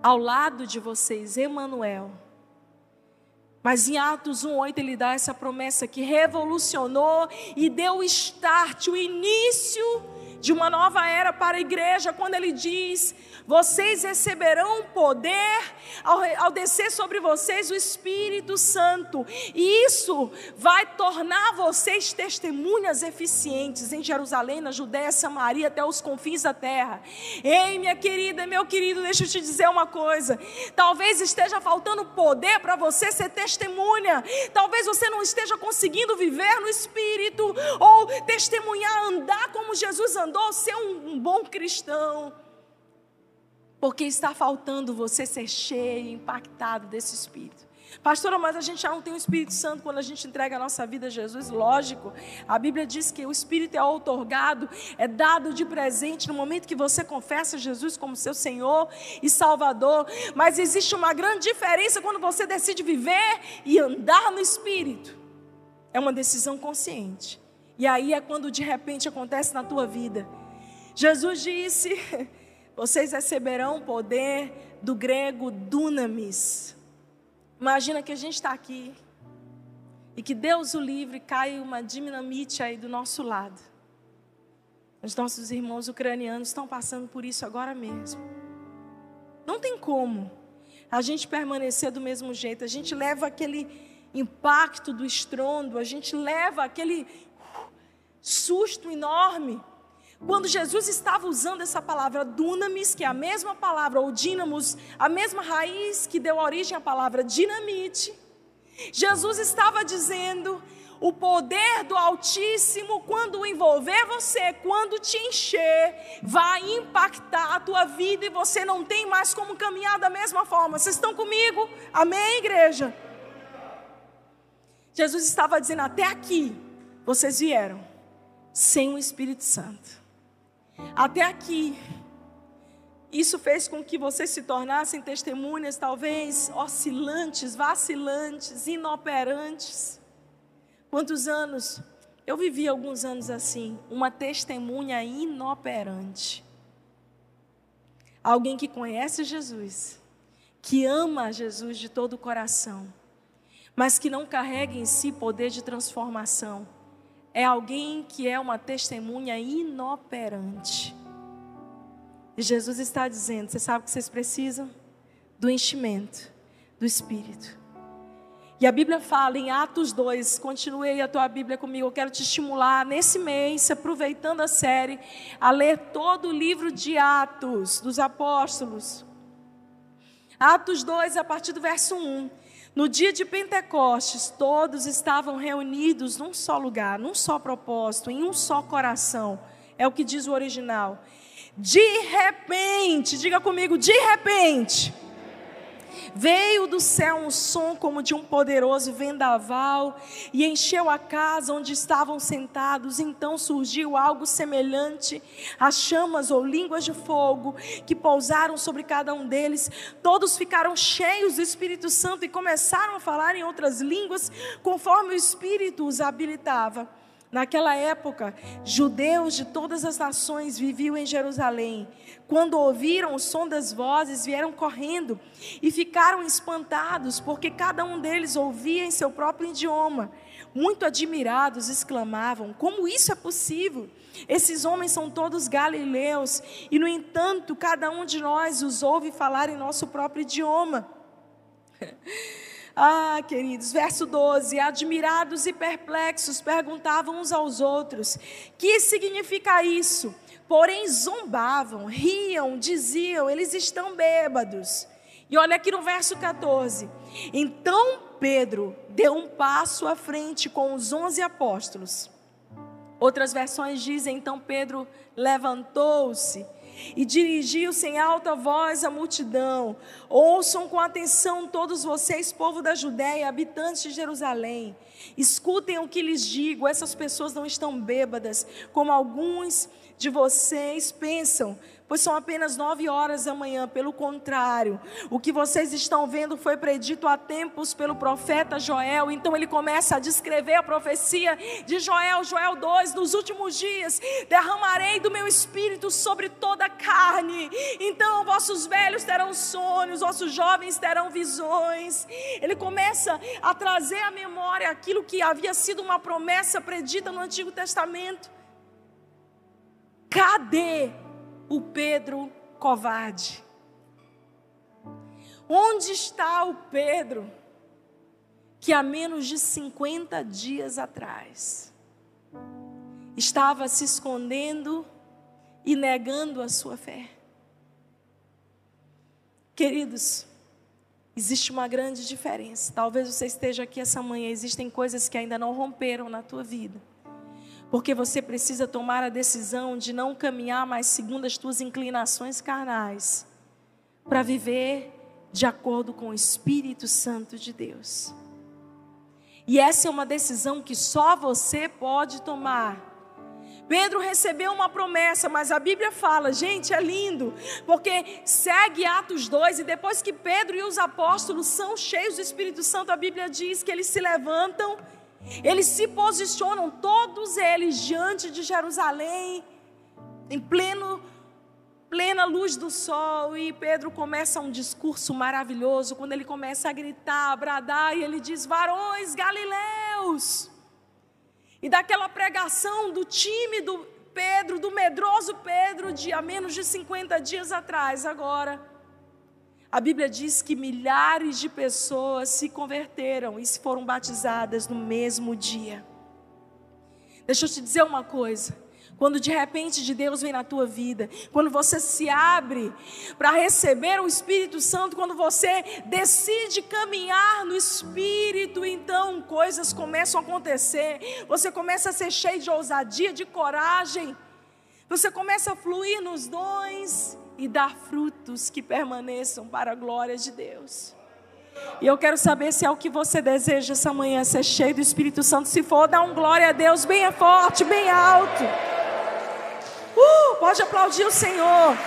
ao lado de vocês, Emanuel mas em Atos 1:8 ele dá essa promessa que revolucionou e deu o start, o início de uma nova era para a igreja, quando ele diz: Vocês receberão poder ao, ao, descer sobre vocês o Espírito Santo, e isso vai tornar vocês testemunhas eficientes em Jerusalém, na Judéia, Samaria, até os confins da terra. Ei, minha querida, meu querido, deixa eu te dizer uma coisa: talvez esteja faltando poder para você ser testemunha, talvez você não esteja conseguindo viver no Espírito, ou testemunhar, andar como Jesus andou mandou ser um, um bom cristão. Porque está faltando você ser cheio, impactado desse Espírito. Pastora, mas a gente já não tem o Espírito Santo quando a gente entrega a nossa vida a Jesus? Lógico. A Bíblia diz que o Espírito é outorgado, é dado de presente no momento que você confessa Jesus como seu Senhor e Salvador. Mas existe uma grande diferença quando você decide viver e andar no Espírito. É uma decisão consciente. E aí é quando de repente acontece na tua vida. Jesus disse: Vocês receberão poder do grego dunamis. Imagina que a gente está aqui e que Deus o livre cai uma dinamite aí do nosso lado. Os nossos irmãos ucranianos estão passando por isso agora mesmo. Não tem como a gente permanecer do mesmo jeito. A gente leva aquele impacto do estrondo, a gente leva aquele susto enorme. Quando Jesus estava usando essa palavra dunamis, que é a mesma palavra, ou dínamos, a mesma raiz que deu origem à palavra dinamite, Jesus estava dizendo: o poder do Altíssimo, quando envolver você, quando te encher, vai impactar a tua vida e você não tem mais como caminhar da mesma forma. Vocês estão comigo? Amém, igreja? Jesus estava dizendo: até aqui vocês vieram sem o Espírito Santo. Até aqui, isso fez com que vocês se tornassem testemunhas, talvez oscilantes, vacilantes, inoperantes. Quantos anos? Eu vivi alguns anos assim, uma testemunha inoperante. Alguém que conhece Jesus, que ama Jesus de todo o coração, mas que não carrega em si poder de transformação é alguém que é uma testemunha inoperante. E Jesus está dizendo: você sabe o que vocês precisam? Do enchimento do Espírito. E a Bíblia fala em Atos 2, continue aí a tua Bíblia comigo, eu quero te estimular nesse mês, aproveitando a série, a ler todo o livro de Atos dos Apóstolos. Atos 2, a partir do verso 1. No dia de Pentecostes, todos estavam reunidos num só lugar, num só propósito, em um só coração. É o que diz o original. De repente, diga comigo, de repente Veio do céu um som como de um poderoso vendaval e encheu a casa onde estavam sentados. Então surgiu algo semelhante a chamas ou línguas de fogo que pousaram sobre cada um deles. Todos ficaram cheios do Espírito Santo e começaram a falar em outras línguas conforme o Espírito os habilitava. Naquela época, judeus de todas as nações viviam em Jerusalém. Quando ouviram o som das vozes, vieram correndo e ficaram espantados, porque cada um deles ouvia em seu próprio idioma. Muito admirados, exclamavam: Como isso é possível? Esses homens são todos galileus, e no entanto, cada um de nós os ouve falar em nosso próprio idioma. Ah, queridos, verso 12: Admirados e perplexos perguntavam uns aos outros: Que significa isso? Porém, zombavam, riam, diziam: Eles estão bêbados. E olha aqui no verso 14: Então Pedro deu um passo à frente com os onze apóstolos. Outras versões dizem: Então Pedro levantou-se e dirigiu-se em alta voz à multidão: Ouçam com atenção todos vocês, povo da Judéia, habitantes de Jerusalém. Escutem o que lhes digo: essas pessoas não estão bêbadas, como alguns de vocês pensam pois são apenas nove horas da manhã. Pelo contrário, o que vocês estão vendo foi predito há tempos pelo profeta Joel. Então ele começa a descrever a profecia de Joel, Joel 2: Nos últimos dias derramarei do meu espírito sobre toda a carne. Então vossos velhos terão sonhos, vossos jovens terão visões. Ele começa a trazer à memória aquilo que havia sido uma promessa predita no Antigo Testamento. Cadê o Pedro covarde? Onde está o Pedro que há menos de 50 dias atrás estava se escondendo e negando a sua fé? Queridos, existe uma grande diferença. Talvez você esteja aqui essa manhã, existem coisas que ainda não romperam na tua vida porque você precisa tomar a decisão de não caminhar mais segundo as tuas inclinações carnais, para viver de acordo com o Espírito Santo de Deus. E essa é uma decisão que só você pode tomar. Pedro recebeu uma promessa, mas a Bíblia fala, gente, é lindo, porque segue Atos 2 e depois que Pedro e os apóstolos são cheios do Espírito Santo, a Bíblia diz que eles se levantam eles se posicionam, todos eles, diante de Jerusalém, em pleno, plena luz do sol. E Pedro começa um discurso maravilhoso, quando ele começa a gritar, a bradar, e ele diz: Varões galileus. E daquela pregação do time do Pedro, do medroso Pedro, de há menos de 50 dias atrás, agora a Bíblia diz que milhares de pessoas se converteram e foram batizadas no mesmo dia. Deixa eu te dizer uma coisa. Quando de repente de Deus vem na tua vida, quando você se abre para receber o Espírito Santo, quando você decide caminhar no Espírito, então coisas começam a acontecer. Você começa a ser cheio de ousadia, de coragem. Você começa a fluir nos dons e dar frutos que permaneçam para a glória de Deus. E eu quero saber se é o que você deseja essa manhã, ser cheio do Espírito Santo. Se for, dá um glória a Deus bem forte, bem alto. Uh, pode aplaudir o Senhor.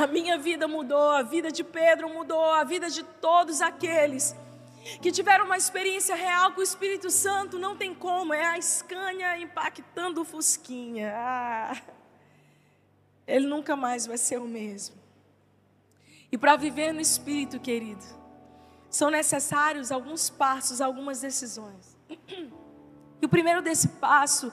A minha vida mudou, a vida de Pedro mudou, a vida de todos aqueles que tiveram uma experiência real com o Espírito Santo, não tem como, é a Scania impactando o Fusquinha. Ah, ele nunca mais vai ser o mesmo. E para viver no Espírito, querido, são necessários alguns passos, algumas decisões. E o primeiro desse passo,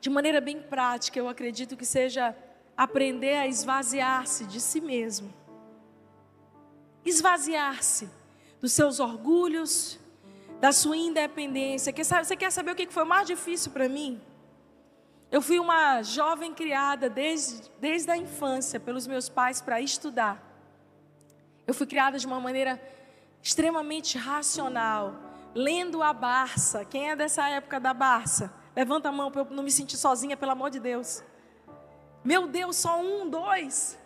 de maneira bem prática, eu acredito que seja aprender a esvaziar-se de si mesmo. Esvaziar-se dos seus orgulhos, da sua independência. Você quer saber o que foi mais difícil para mim? Eu fui uma jovem criada desde, desde a infância pelos meus pais para estudar. Eu fui criada de uma maneira extremamente racional, lendo a Barça. Quem é dessa época da Barça? Levanta a mão para eu não me sentir sozinha, pelo amor de Deus. Meu Deus, só um, dois.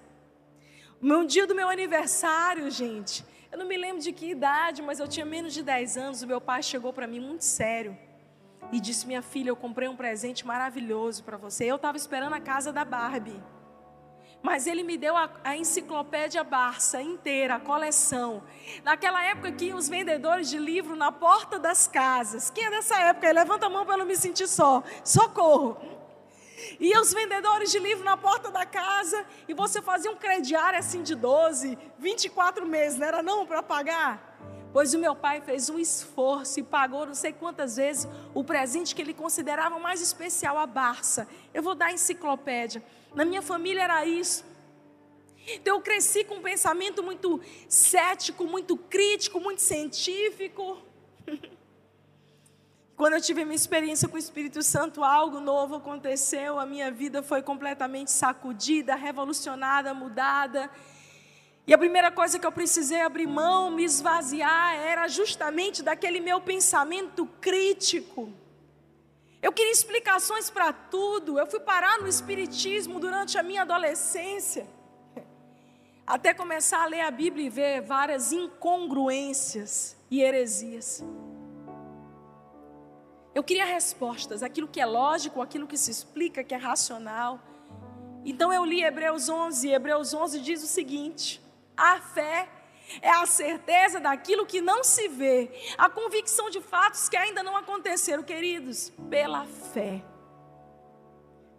No dia do meu aniversário, gente, eu não me lembro de que idade, mas eu tinha menos de 10 anos. O meu pai chegou para mim muito sério e disse: Minha filha, eu comprei um presente maravilhoso para você. Eu estava esperando a casa da Barbie. Mas ele me deu a, a, enciclopédia Barça inteira, a coleção. Naquela época que os vendedores de livro na porta das casas. Quem é dessa época? Levanta a mão para eu não me sentir só. Socorro. E os vendedores de livro na porta da casa, e você fazia um crediário assim de 12, 24 meses, não era não para pagar? Pois o meu pai fez um esforço e pagou não sei quantas vezes o presente que ele considerava mais especial, a Barça. Eu vou dar a enciclopédia. Na minha família era isso. Então eu cresci com um pensamento muito cético, muito crítico, muito científico. Quando eu tive minha experiência com o Espírito Santo, algo novo aconteceu, a minha vida foi completamente sacudida, revolucionada, mudada. E a primeira coisa que eu precisei abrir mão, me esvaziar, era justamente daquele meu pensamento crítico. Eu queria explicações para tudo. Eu fui parar no Espiritismo durante a minha adolescência. Até começar a ler a Bíblia e ver várias incongruências e heresias. Eu queria respostas, aquilo que é lógico, aquilo que se explica, que é racional. Então eu li Hebreus 11, Hebreus 11 diz o seguinte: a fé é a certeza daquilo que não se vê, a convicção de fatos que ainda não aconteceram, queridos, pela fé.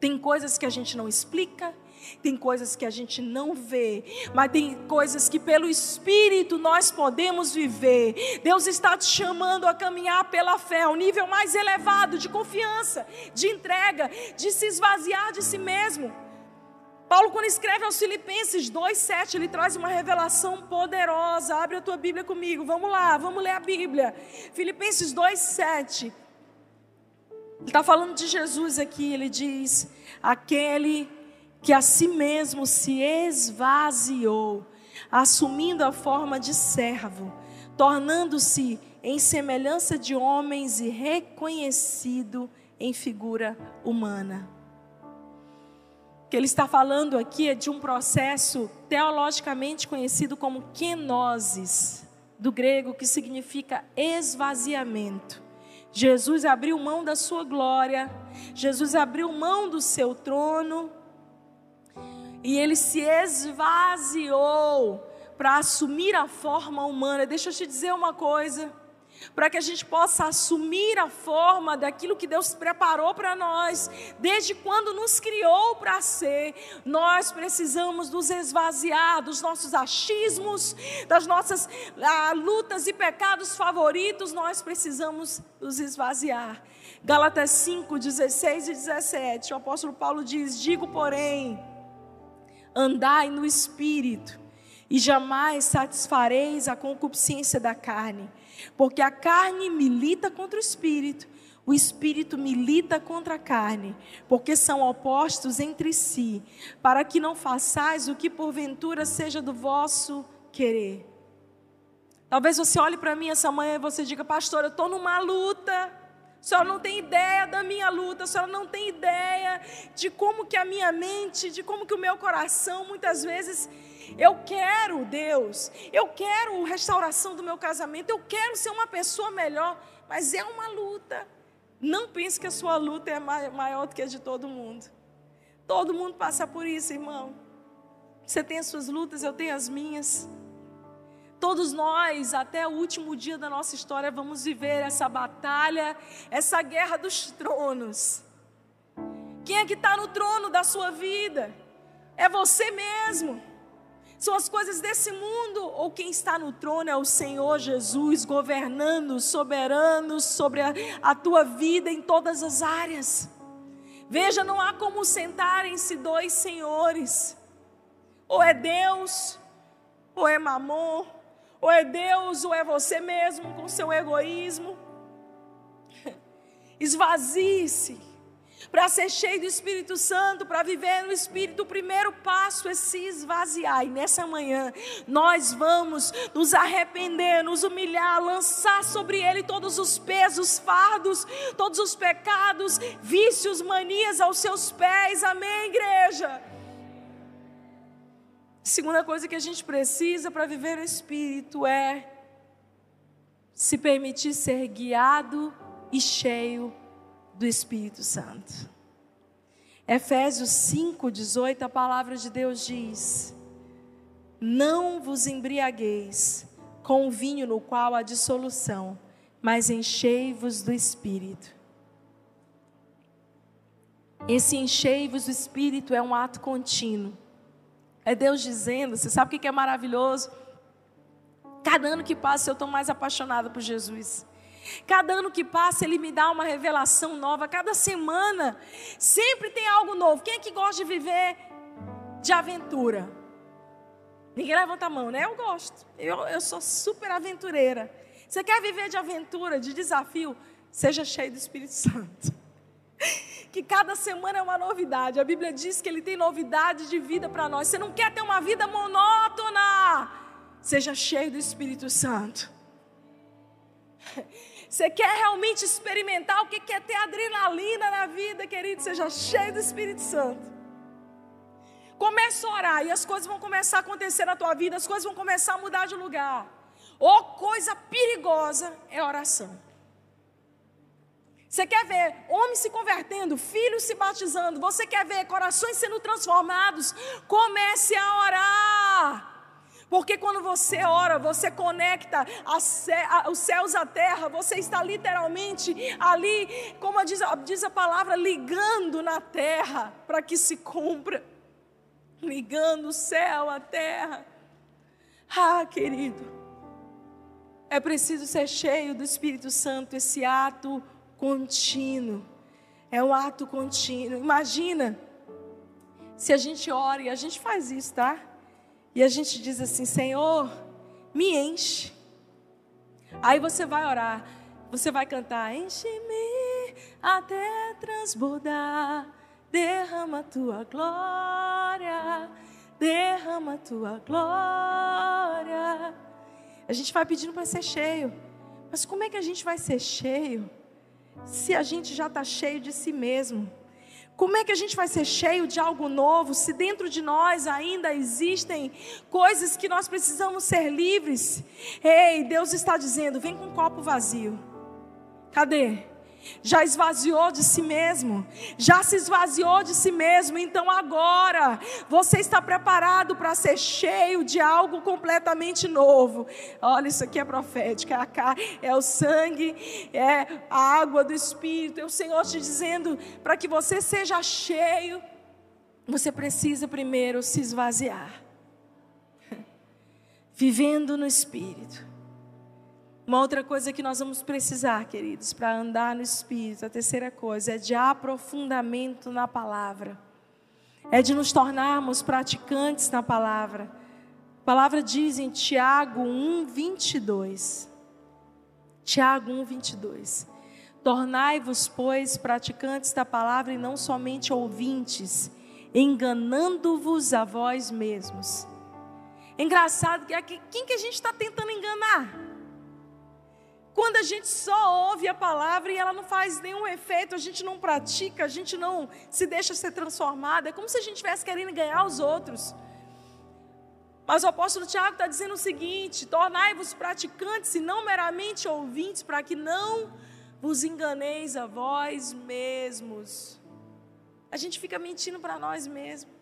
Tem coisas que a gente não explica, tem coisas que a gente não vê, mas tem coisas que pelo Espírito nós podemos viver. Deus está te chamando a caminhar pela fé, ao nível mais elevado de confiança, de entrega, de se esvaziar de si mesmo. Paulo, quando escreve aos Filipenses 2,7, ele traz uma revelação poderosa. Abre a tua Bíblia comigo, vamos lá, vamos ler a Bíblia. Filipenses 2,7. Ele está falando de Jesus aqui, ele diz: aquele que a si mesmo se esvaziou, assumindo a forma de servo, tornando-se em semelhança de homens e reconhecido em figura humana que ele está falando aqui é de um processo teologicamente conhecido como kenosis, do grego, que significa esvaziamento. Jesus abriu mão da sua glória, Jesus abriu mão do seu trono, e ele se esvaziou para assumir a forma humana. Deixa eu te dizer uma coisa para que a gente possa assumir a forma daquilo que Deus preparou para nós, desde quando nos criou para ser. Nós precisamos nos esvaziar dos nossos achismos, das nossas ah, lutas e pecados favoritos, nós precisamos nos esvaziar. Gálatas 5, 16 e 17, o apóstolo Paulo diz: Digo, porém, andai no espírito, e jamais satisfareis a concupiscência da carne porque a carne milita contra o espírito, o espírito milita contra a carne, porque são opostos entre si, para que não façais o que porventura seja do vosso querer. Talvez você olhe para mim essa manhã e você diga, pastor, eu estou numa luta. Senhora não tem ideia da minha luta, a senhora não tem ideia de como que a minha mente, de como que o meu coração muitas vezes eu quero Deus, eu quero restauração do meu casamento, eu quero ser uma pessoa melhor, mas é uma luta. Não pense que a sua luta é maior do que a de todo mundo. Todo mundo passa por isso, irmão. Você tem as suas lutas, eu tenho as minhas. Todos nós, até o último dia da nossa história, vamos viver essa batalha, essa guerra dos tronos. Quem é que está no trono da sua vida? É você mesmo. São as coisas desse mundo, ou quem está no trono é o Senhor Jesus, governando, soberano sobre a, a tua vida em todas as áreas. Veja, não há como sentarem-se dois senhores, ou é Deus, ou é Mamon, ou é Deus, ou é você mesmo com seu egoísmo. Esvazie-se para ser cheio do Espírito Santo, para viver no Espírito, o primeiro passo é se esvaziar. E nessa manhã, nós vamos nos arrepender, nos humilhar, lançar sobre Ele todos os pesos, fardos, todos os pecados, vícios, manias aos seus pés. Amém, igreja? Segunda coisa que a gente precisa para viver o Espírito é se permitir ser guiado e cheio do Espírito Santo. Efésios 5, 18, a palavra de Deus diz: Não vos embriagueis com o vinho no qual há dissolução, mas enchei-vos do espírito. Esse enchei-vos do espírito é um ato contínuo. É Deus dizendo, você sabe o que é maravilhoso? Cada ano que passa eu estou mais apaixonada por Jesus. Cada ano que passa, Ele me dá uma revelação nova. Cada semana, sempre tem algo novo. Quem é que gosta de viver de aventura? Ninguém levanta a mão, né? Eu gosto. Eu, eu sou super aventureira. Você quer viver de aventura, de desafio? Seja cheio do Espírito Santo. Que cada semana é uma novidade. A Bíblia diz que Ele tem novidade de vida para nós. Você não quer ter uma vida monótona? Seja cheio do Espírito Santo. Você quer realmente experimentar o que é ter adrenalina na vida, querido? Seja cheio do Espírito Santo. Comece a orar e as coisas vão começar a acontecer na tua vida, as coisas vão começar a mudar de lugar. Ou coisa perigosa é oração. Você quer ver homens se convertendo, filhos se batizando, você quer ver corações sendo transformados? Comece a orar. Porque quando você ora, você conecta os céus à terra, você está literalmente ali, como diz, diz a palavra, ligando na terra para que se cumpra. Ligando o céu à terra. Ah, querido, é preciso ser cheio do Espírito Santo, esse ato contínuo. É um ato contínuo. Imagina se a gente ora e a gente faz isso, tá? E a gente diz assim: Senhor, me enche. Aí você vai orar, você vai cantar: Enche-me até transbordar, derrama tua glória, derrama tua glória. A gente vai pedindo para ser cheio, mas como é que a gente vai ser cheio se a gente já está cheio de si mesmo? Como é que a gente vai ser cheio de algo novo se dentro de nós ainda existem coisas que nós precisamos ser livres? Ei, Deus está dizendo: vem com um copo vazio. Cadê? Já esvaziou de si mesmo, já se esvaziou de si mesmo, então agora você está preparado para ser cheio de algo completamente novo. Olha, isso aqui é profético, é, o sangue, é a água do Espírito, é o Senhor te dizendo para que você seja cheio, você precisa primeiro se esvaziar, vivendo no Espírito. Uma outra coisa que nós vamos precisar, queridos, para andar no Espírito, a terceira coisa é de aprofundamento na palavra, é de nos tornarmos praticantes na palavra. A palavra diz em Tiago 1, 22. Tiago 1, 22. Tornai-vos, pois, praticantes da palavra e não somente ouvintes, enganando-vos a vós mesmos. Engraçado que quem que a gente está tentando enganar? Quando a gente só ouve a palavra e ela não faz nenhum efeito, a gente não pratica, a gente não se deixa ser transformado, é como se a gente estivesse querendo ganhar os outros. Mas o apóstolo Tiago está dizendo o seguinte: tornai-vos praticantes e não meramente ouvintes, para que não vos enganeis a vós mesmos. A gente fica mentindo para nós mesmos.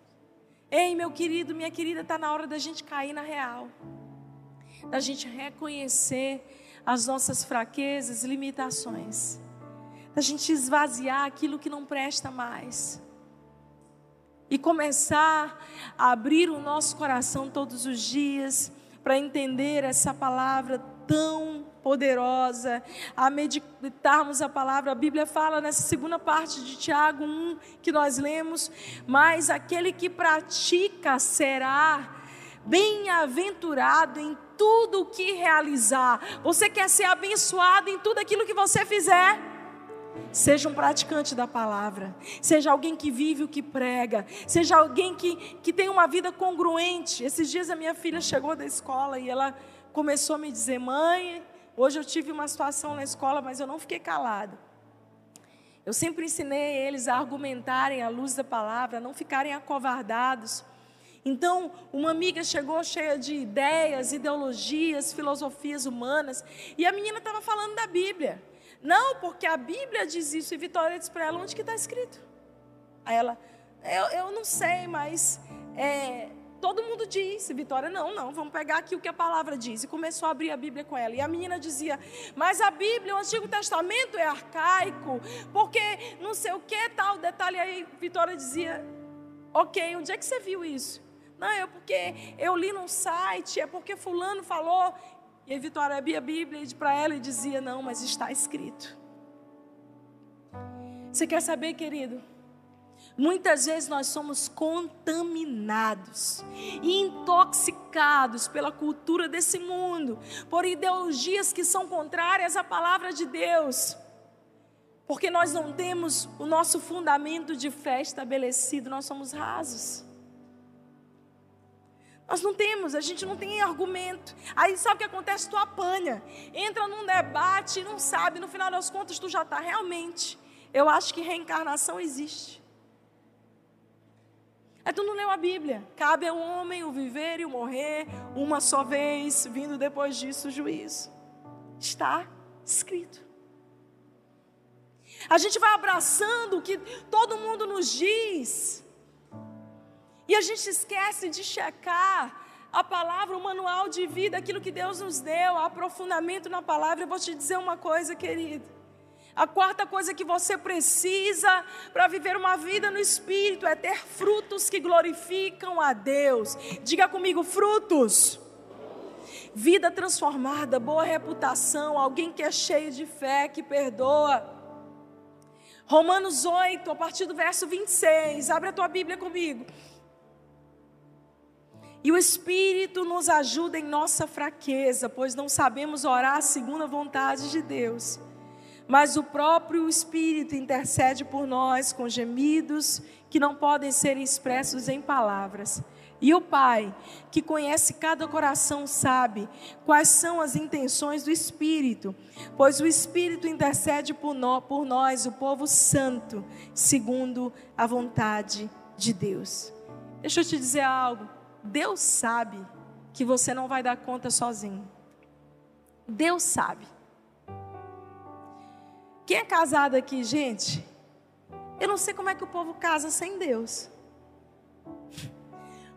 Ei, meu querido, minha querida, está na hora da gente cair na real, da gente reconhecer as nossas fraquezas, limitações, da gente esvaziar aquilo que não presta mais e começar a abrir o nosso coração todos os dias para entender essa palavra tão poderosa, a meditarmos a palavra. A Bíblia fala nessa segunda parte de Tiago 1 que nós lemos, mas aquele que pratica será bem-aventurado em tudo o que realizar. Você quer ser abençoado em tudo aquilo que você fizer? Seja um praticante da palavra, seja alguém que vive o que prega, seja alguém que, que tem uma vida congruente. Esses dias a minha filha chegou da escola e ela começou a me dizer: Mãe, hoje eu tive uma situação na escola, mas eu não fiquei calada. Eu sempre ensinei eles a argumentarem à luz da palavra, a não ficarem acovardados. Então, uma amiga chegou cheia de ideias, ideologias, filosofias humanas, e a menina estava falando da Bíblia. Não, porque a Bíblia diz isso, e Vitória disse para ela: onde que está escrito? Aí ela, eu, eu não sei, mas é, todo mundo disse, Vitória, não, não, vamos pegar aqui o que a palavra diz. E começou a abrir a Bíblia com ela. E a menina dizia, mas a Bíblia, o Antigo Testamento é arcaico, porque não sei o que tal, detalhe. Aí Vitória dizia, ok, onde é que você viu isso? Não, é porque eu li num site, é porque fulano falou. E aí Vitória abria a Bíblia para ela e dizia, não, mas está escrito. Você quer saber, querido? Muitas vezes nós somos contaminados e intoxicados pela cultura desse mundo, por ideologias que são contrárias à palavra de Deus. Porque nós não temos o nosso fundamento de fé estabelecido, nós somos rasos. Nós não temos, a gente não tem argumento. Aí sabe o que acontece? Tu apanha, entra num debate e não sabe, no final das contas tu já está realmente. Eu acho que reencarnação existe. Aí tu não leu a Bíblia. Cabe ao homem o viver e o morrer uma só vez, vindo depois disso o juízo. Está escrito. A gente vai abraçando o que todo mundo nos diz. E a gente esquece de checar a palavra, o manual de vida, aquilo que Deus nos deu, aprofundamento na palavra. Eu vou te dizer uma coisa, querido. A quarta coisa que você precisa para viver uma vida no Espírito é ter frutos que glorificam a Deus. Diga comigo: frutos. Vida transformada, boa reputação, alguém que é cheio de fé, que perdoa. Romanos 8, a partir do verso 26. Abre a tua Bíblia comigo. E o Espírito nos ajuda em nossa fraqueza, pois não sabemos orar segundo a vontade de Deus mas o próprio Espírito intercede por nós com gemidos que não podem ser expressos em palavras. E o Pai, que conhece cada coração, sabe quais são as intenções do Espírito, pois o Espírito intercede por, no, por nós, o povo santo, segundo a vontade de Deus. Deixa eu te dizer algo. Deus sabe que você não vai dar conta sozinho. Deus sabe. Quem é casado aqui, gente? Eu não sei como é que o povo casa sem Deus.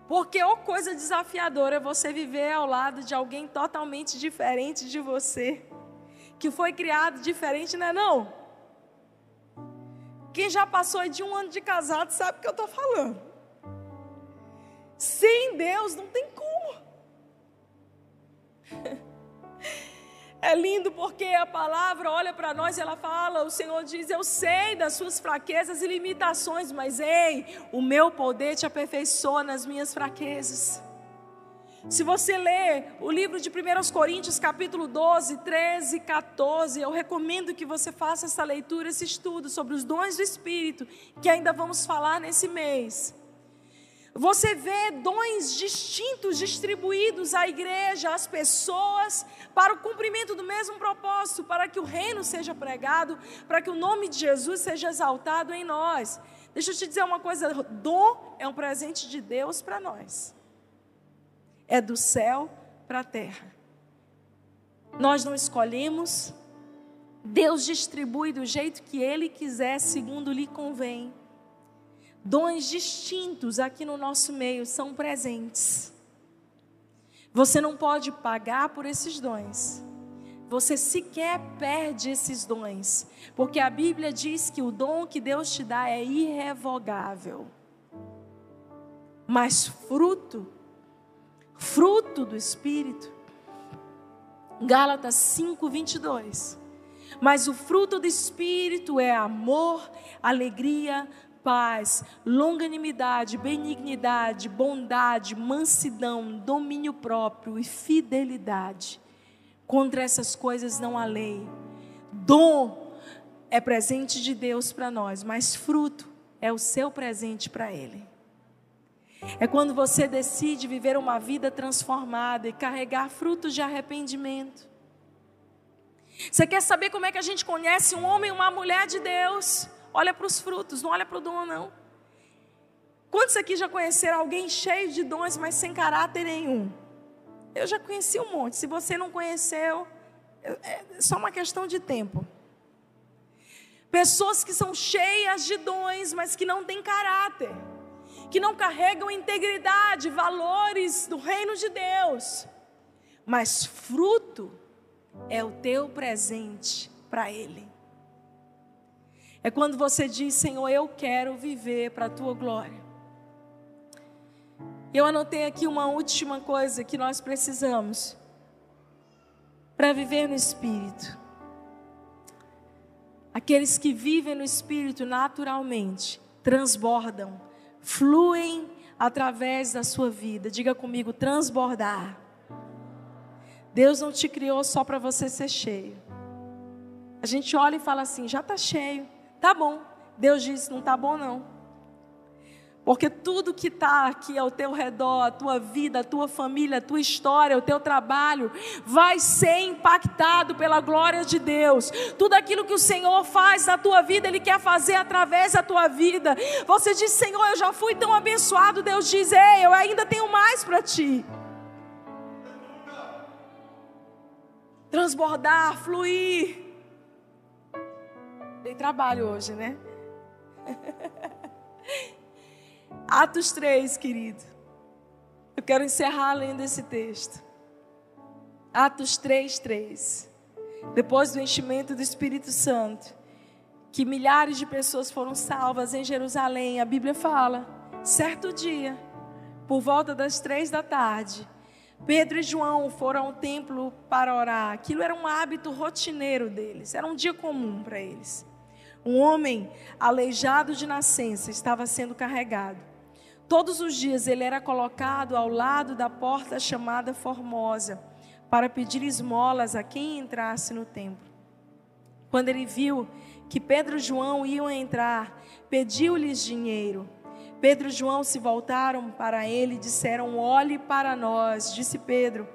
Porque ou coisa desafiadora é você viver ao lado de alguém totalmente diferente de você, que foi criado diferente, não é não? Quem já passou de um ano de casado sabe o que eu estou falando. Sem Deus não tem como. É lindo porque a palavra olha para nós e ela fala: o Senhor diz, Eu sei das suas fraquezas e limitações, mas ei, o meu poder te aperfeiçoa nas minhas fraquezas. Se você ler o livro de 1 Coríntios, capítulo 12, 13 e 14, eu recomendo que você faça essa leitura, esse estudo sobre os dons do Espírito, que ainda vamos falar nesse mês. Você vê dons distintos distribuídos à igreja, às pessoas, para o cumprimento do mesmo propósito, para que o reino seja pregado, para que o nome de Jesus seja exaltado em nós. Deixa eu te dizer uma coisa: dom é um presente de Deus para nós, é do céu para a terra. Nós não escolhemos, Deus distribui do jeito que Ele quiser, segundo lhe convém. Dons distintos aqui no nosso meio são presentes. Você não pode pagar por esses dons. Você sequer perde esses dons, porque a Bíblia diz que o dom que Deus te dá é irrevogável. Mas fruto, fruto do Espírito, Gálatas 5, 22. Mas o fruto do Espírito é amor, alegria, paz, longanimidade, benignidade, bondade, mansidão, domínio próprio e fidelidade. Contra essas coisas não há lei. Dom é presente de Deus para nós, mas fruto é o seu presente para Ele. É quando você decide viver uma vida transformada e carregar frutos de arrependimento. Você quer saber como é que a gente conhece um homem e uma mulher de Deus? Olha para os frutos, não olha para o dom, não. Quantos aqui já conheceram alguém cheio de dons, mas sem caráter nenhum? Eu já conheci um monte. Se você não conheceu, é só uma questão de tempo. Pessoas que são cheias de dons, mas que não têm caráter. que não carregam integridade, valores do reino de Deus. Mas fruto é o teu presente para Ele. É quando você diz, Senhor, eu quero viver para a tua glória. Eu anotei aqui uma última coisa que nós precisamos para viver no Espírito. Aqueles que vivem no Espírito naturalmente transbordam, fluem através da sua vida. Diga comigo, transbordar. Deus não te criou só para você ser cheio. A gente olha e fala assim: já está cheio, tá bom. Deus diz: não tá bom não. Porque tudo que está aqui ao teu redor, a tua vida, a tua família, a tua história, o teu trabalho, vai ser impactado pela glória de Deus. Tudo aquilo que o Senhor faz na tua vida, Ele quer fazer através da tua vida. Você diz, Senhor, eu já fui tão abençoado. Deus diz, ei, eu ainda tenho mais para ti. Transbordar, fluir. Tem trabalho hoje, né? Atos 3, querido. Eu quero encerrar lendo esse texto. Atos 3, 3. Depois do enchimento do Espírito Santo, que milhares de pessoas foram salvas em Jerusalém, a Bíblia fala, certo dia, por volta das três da tarde, Pedro e João foram ao templo para orar. Aquilo era um hábito rotineiro deles, era um dia comum para eles. Um homem aleijado de nascença estava sendo carregado. Todos os dias ele era colocado ao lado da porta chamada Formosa, para pedir esmolas a quem entrasse no templo. Quando ele viu que Pedro e João iam entrar, pediu-lhes dinheiro. Pedro e João se voltaram para ele e disseram: Olhe para nós, disse Pedro.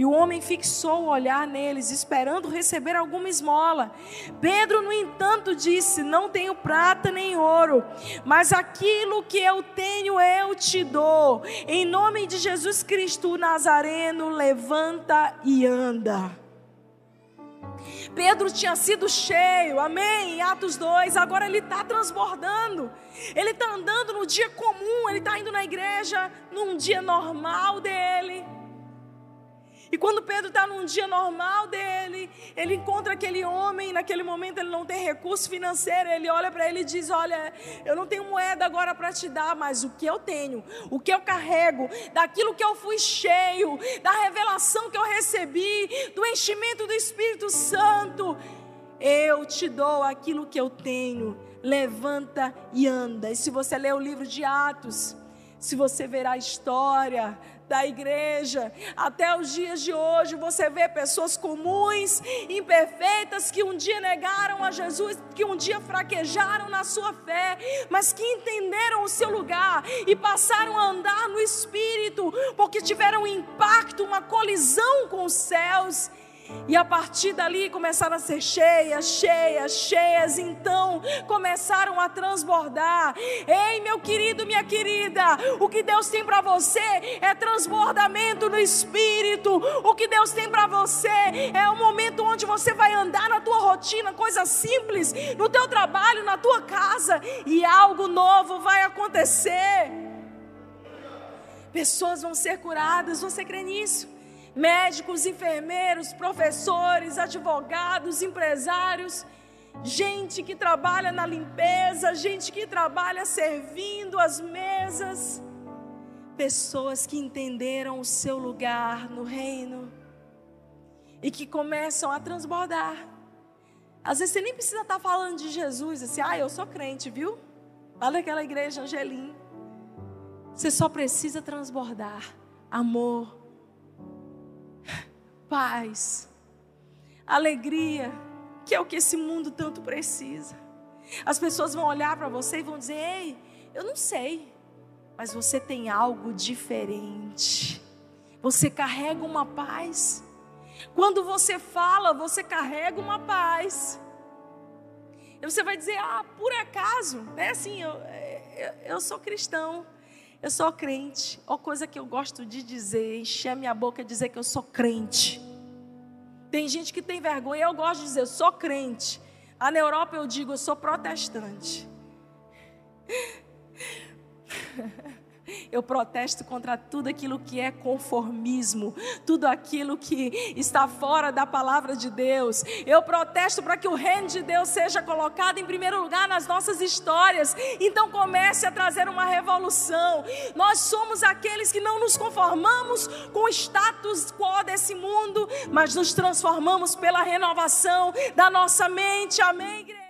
E o homem fixou o olhar neles, esperando receber alguma esmola. Pedro, no entanto, disse: Não tenho prata nem ouro, mas aquilo que eu tenho eu te dou. Em nome de Jesus Cristo, Nazareno, levanta e anda. Pedro tinha sido cheio, amém, em Atos 2, agora ele está transbordando, ele está andando no dia comum, ele está indo na igreja num dia normal dele. E quando Pedro está num dia normal dele, ele encontra aquele homem, naquele momento ele não tem recurso financeiro, ele olha para ele e diz: Olha, eu não tenho moeda agora para te dar, mas o que eu tenho, o que eu carrego, daquilo que eu fui cheio, da revelação que eu recebi, do enchimento do Espírito Santo, eu te dou aquilo que eu tenho. Levanta e anda. E se você ler o livro de Atos, se você ver a história da igreja. Até os dias de hoje você vê pessoas comuns, imperfeitas, que um dia negaram a Jesus, que um dia fraquejaram na sua fé, mas que entenderam o seu lugar e passaram a andar no Espírito, porque tiveram um impacto, uma colisão com os céus e a partir dali começaram a ser cheias, cheias, cheias. Então começaram a transbordar. Ei, meu querido, minha querida, o que Deus tem para você é transbordamento no espírito. O que Deus tem para você é o momento onde você vai andar na tua rotina, coisa simples, no teu trabalho, na tua casa, e algo novo vai acontecer. Pessoas vão ser curadas, você crê nisso? Médicos, enfermeiros, professores, advogados, empresários, gente que trabalha na limpeza, gente que trabalha servindo as mesas, pessoas que entenderam o seu lugar no reino e que começam a transbordar. Às vezes você nem precisa estar falando de Jesus, assim, ah, eu sou crente, viu? Lá daquela igreja Angelim. Você só precisa transbordar amor, paz, alegria, que é o que esse mundo tanto precisa. As pessoas vão olhar para você e vão dizer: Ei, eu não sei, mas você tem algo diferente. Você carrega uma paz. Quando você fala, você carrega uma paz. E você vai dizer: Ah, por acaso, é assim, eu, eu, eu sou cristão. Eu sou crente. Ou coisa que eu gosto de dizer, encher minha boca e dizer que eu sou crente. Tem gente que tem vergonha, eu gosto de dizer, eu sou crente. Lá na Europa eu digo, eu sou protestante. Eu protesto contra tudo aquilo que é conformismo, tudo aquilo que está fora da palavra de Deus. Eu protesto para que o reino de Deus seja colocado em primeiro lugar nas nossas histórias. Então comece a trazer uma revolução. Nós somos aqueles que não nos conformamos com o status quo desse mundo, mas nos transformamos pela renovação da nossa mente. Amém, igreja?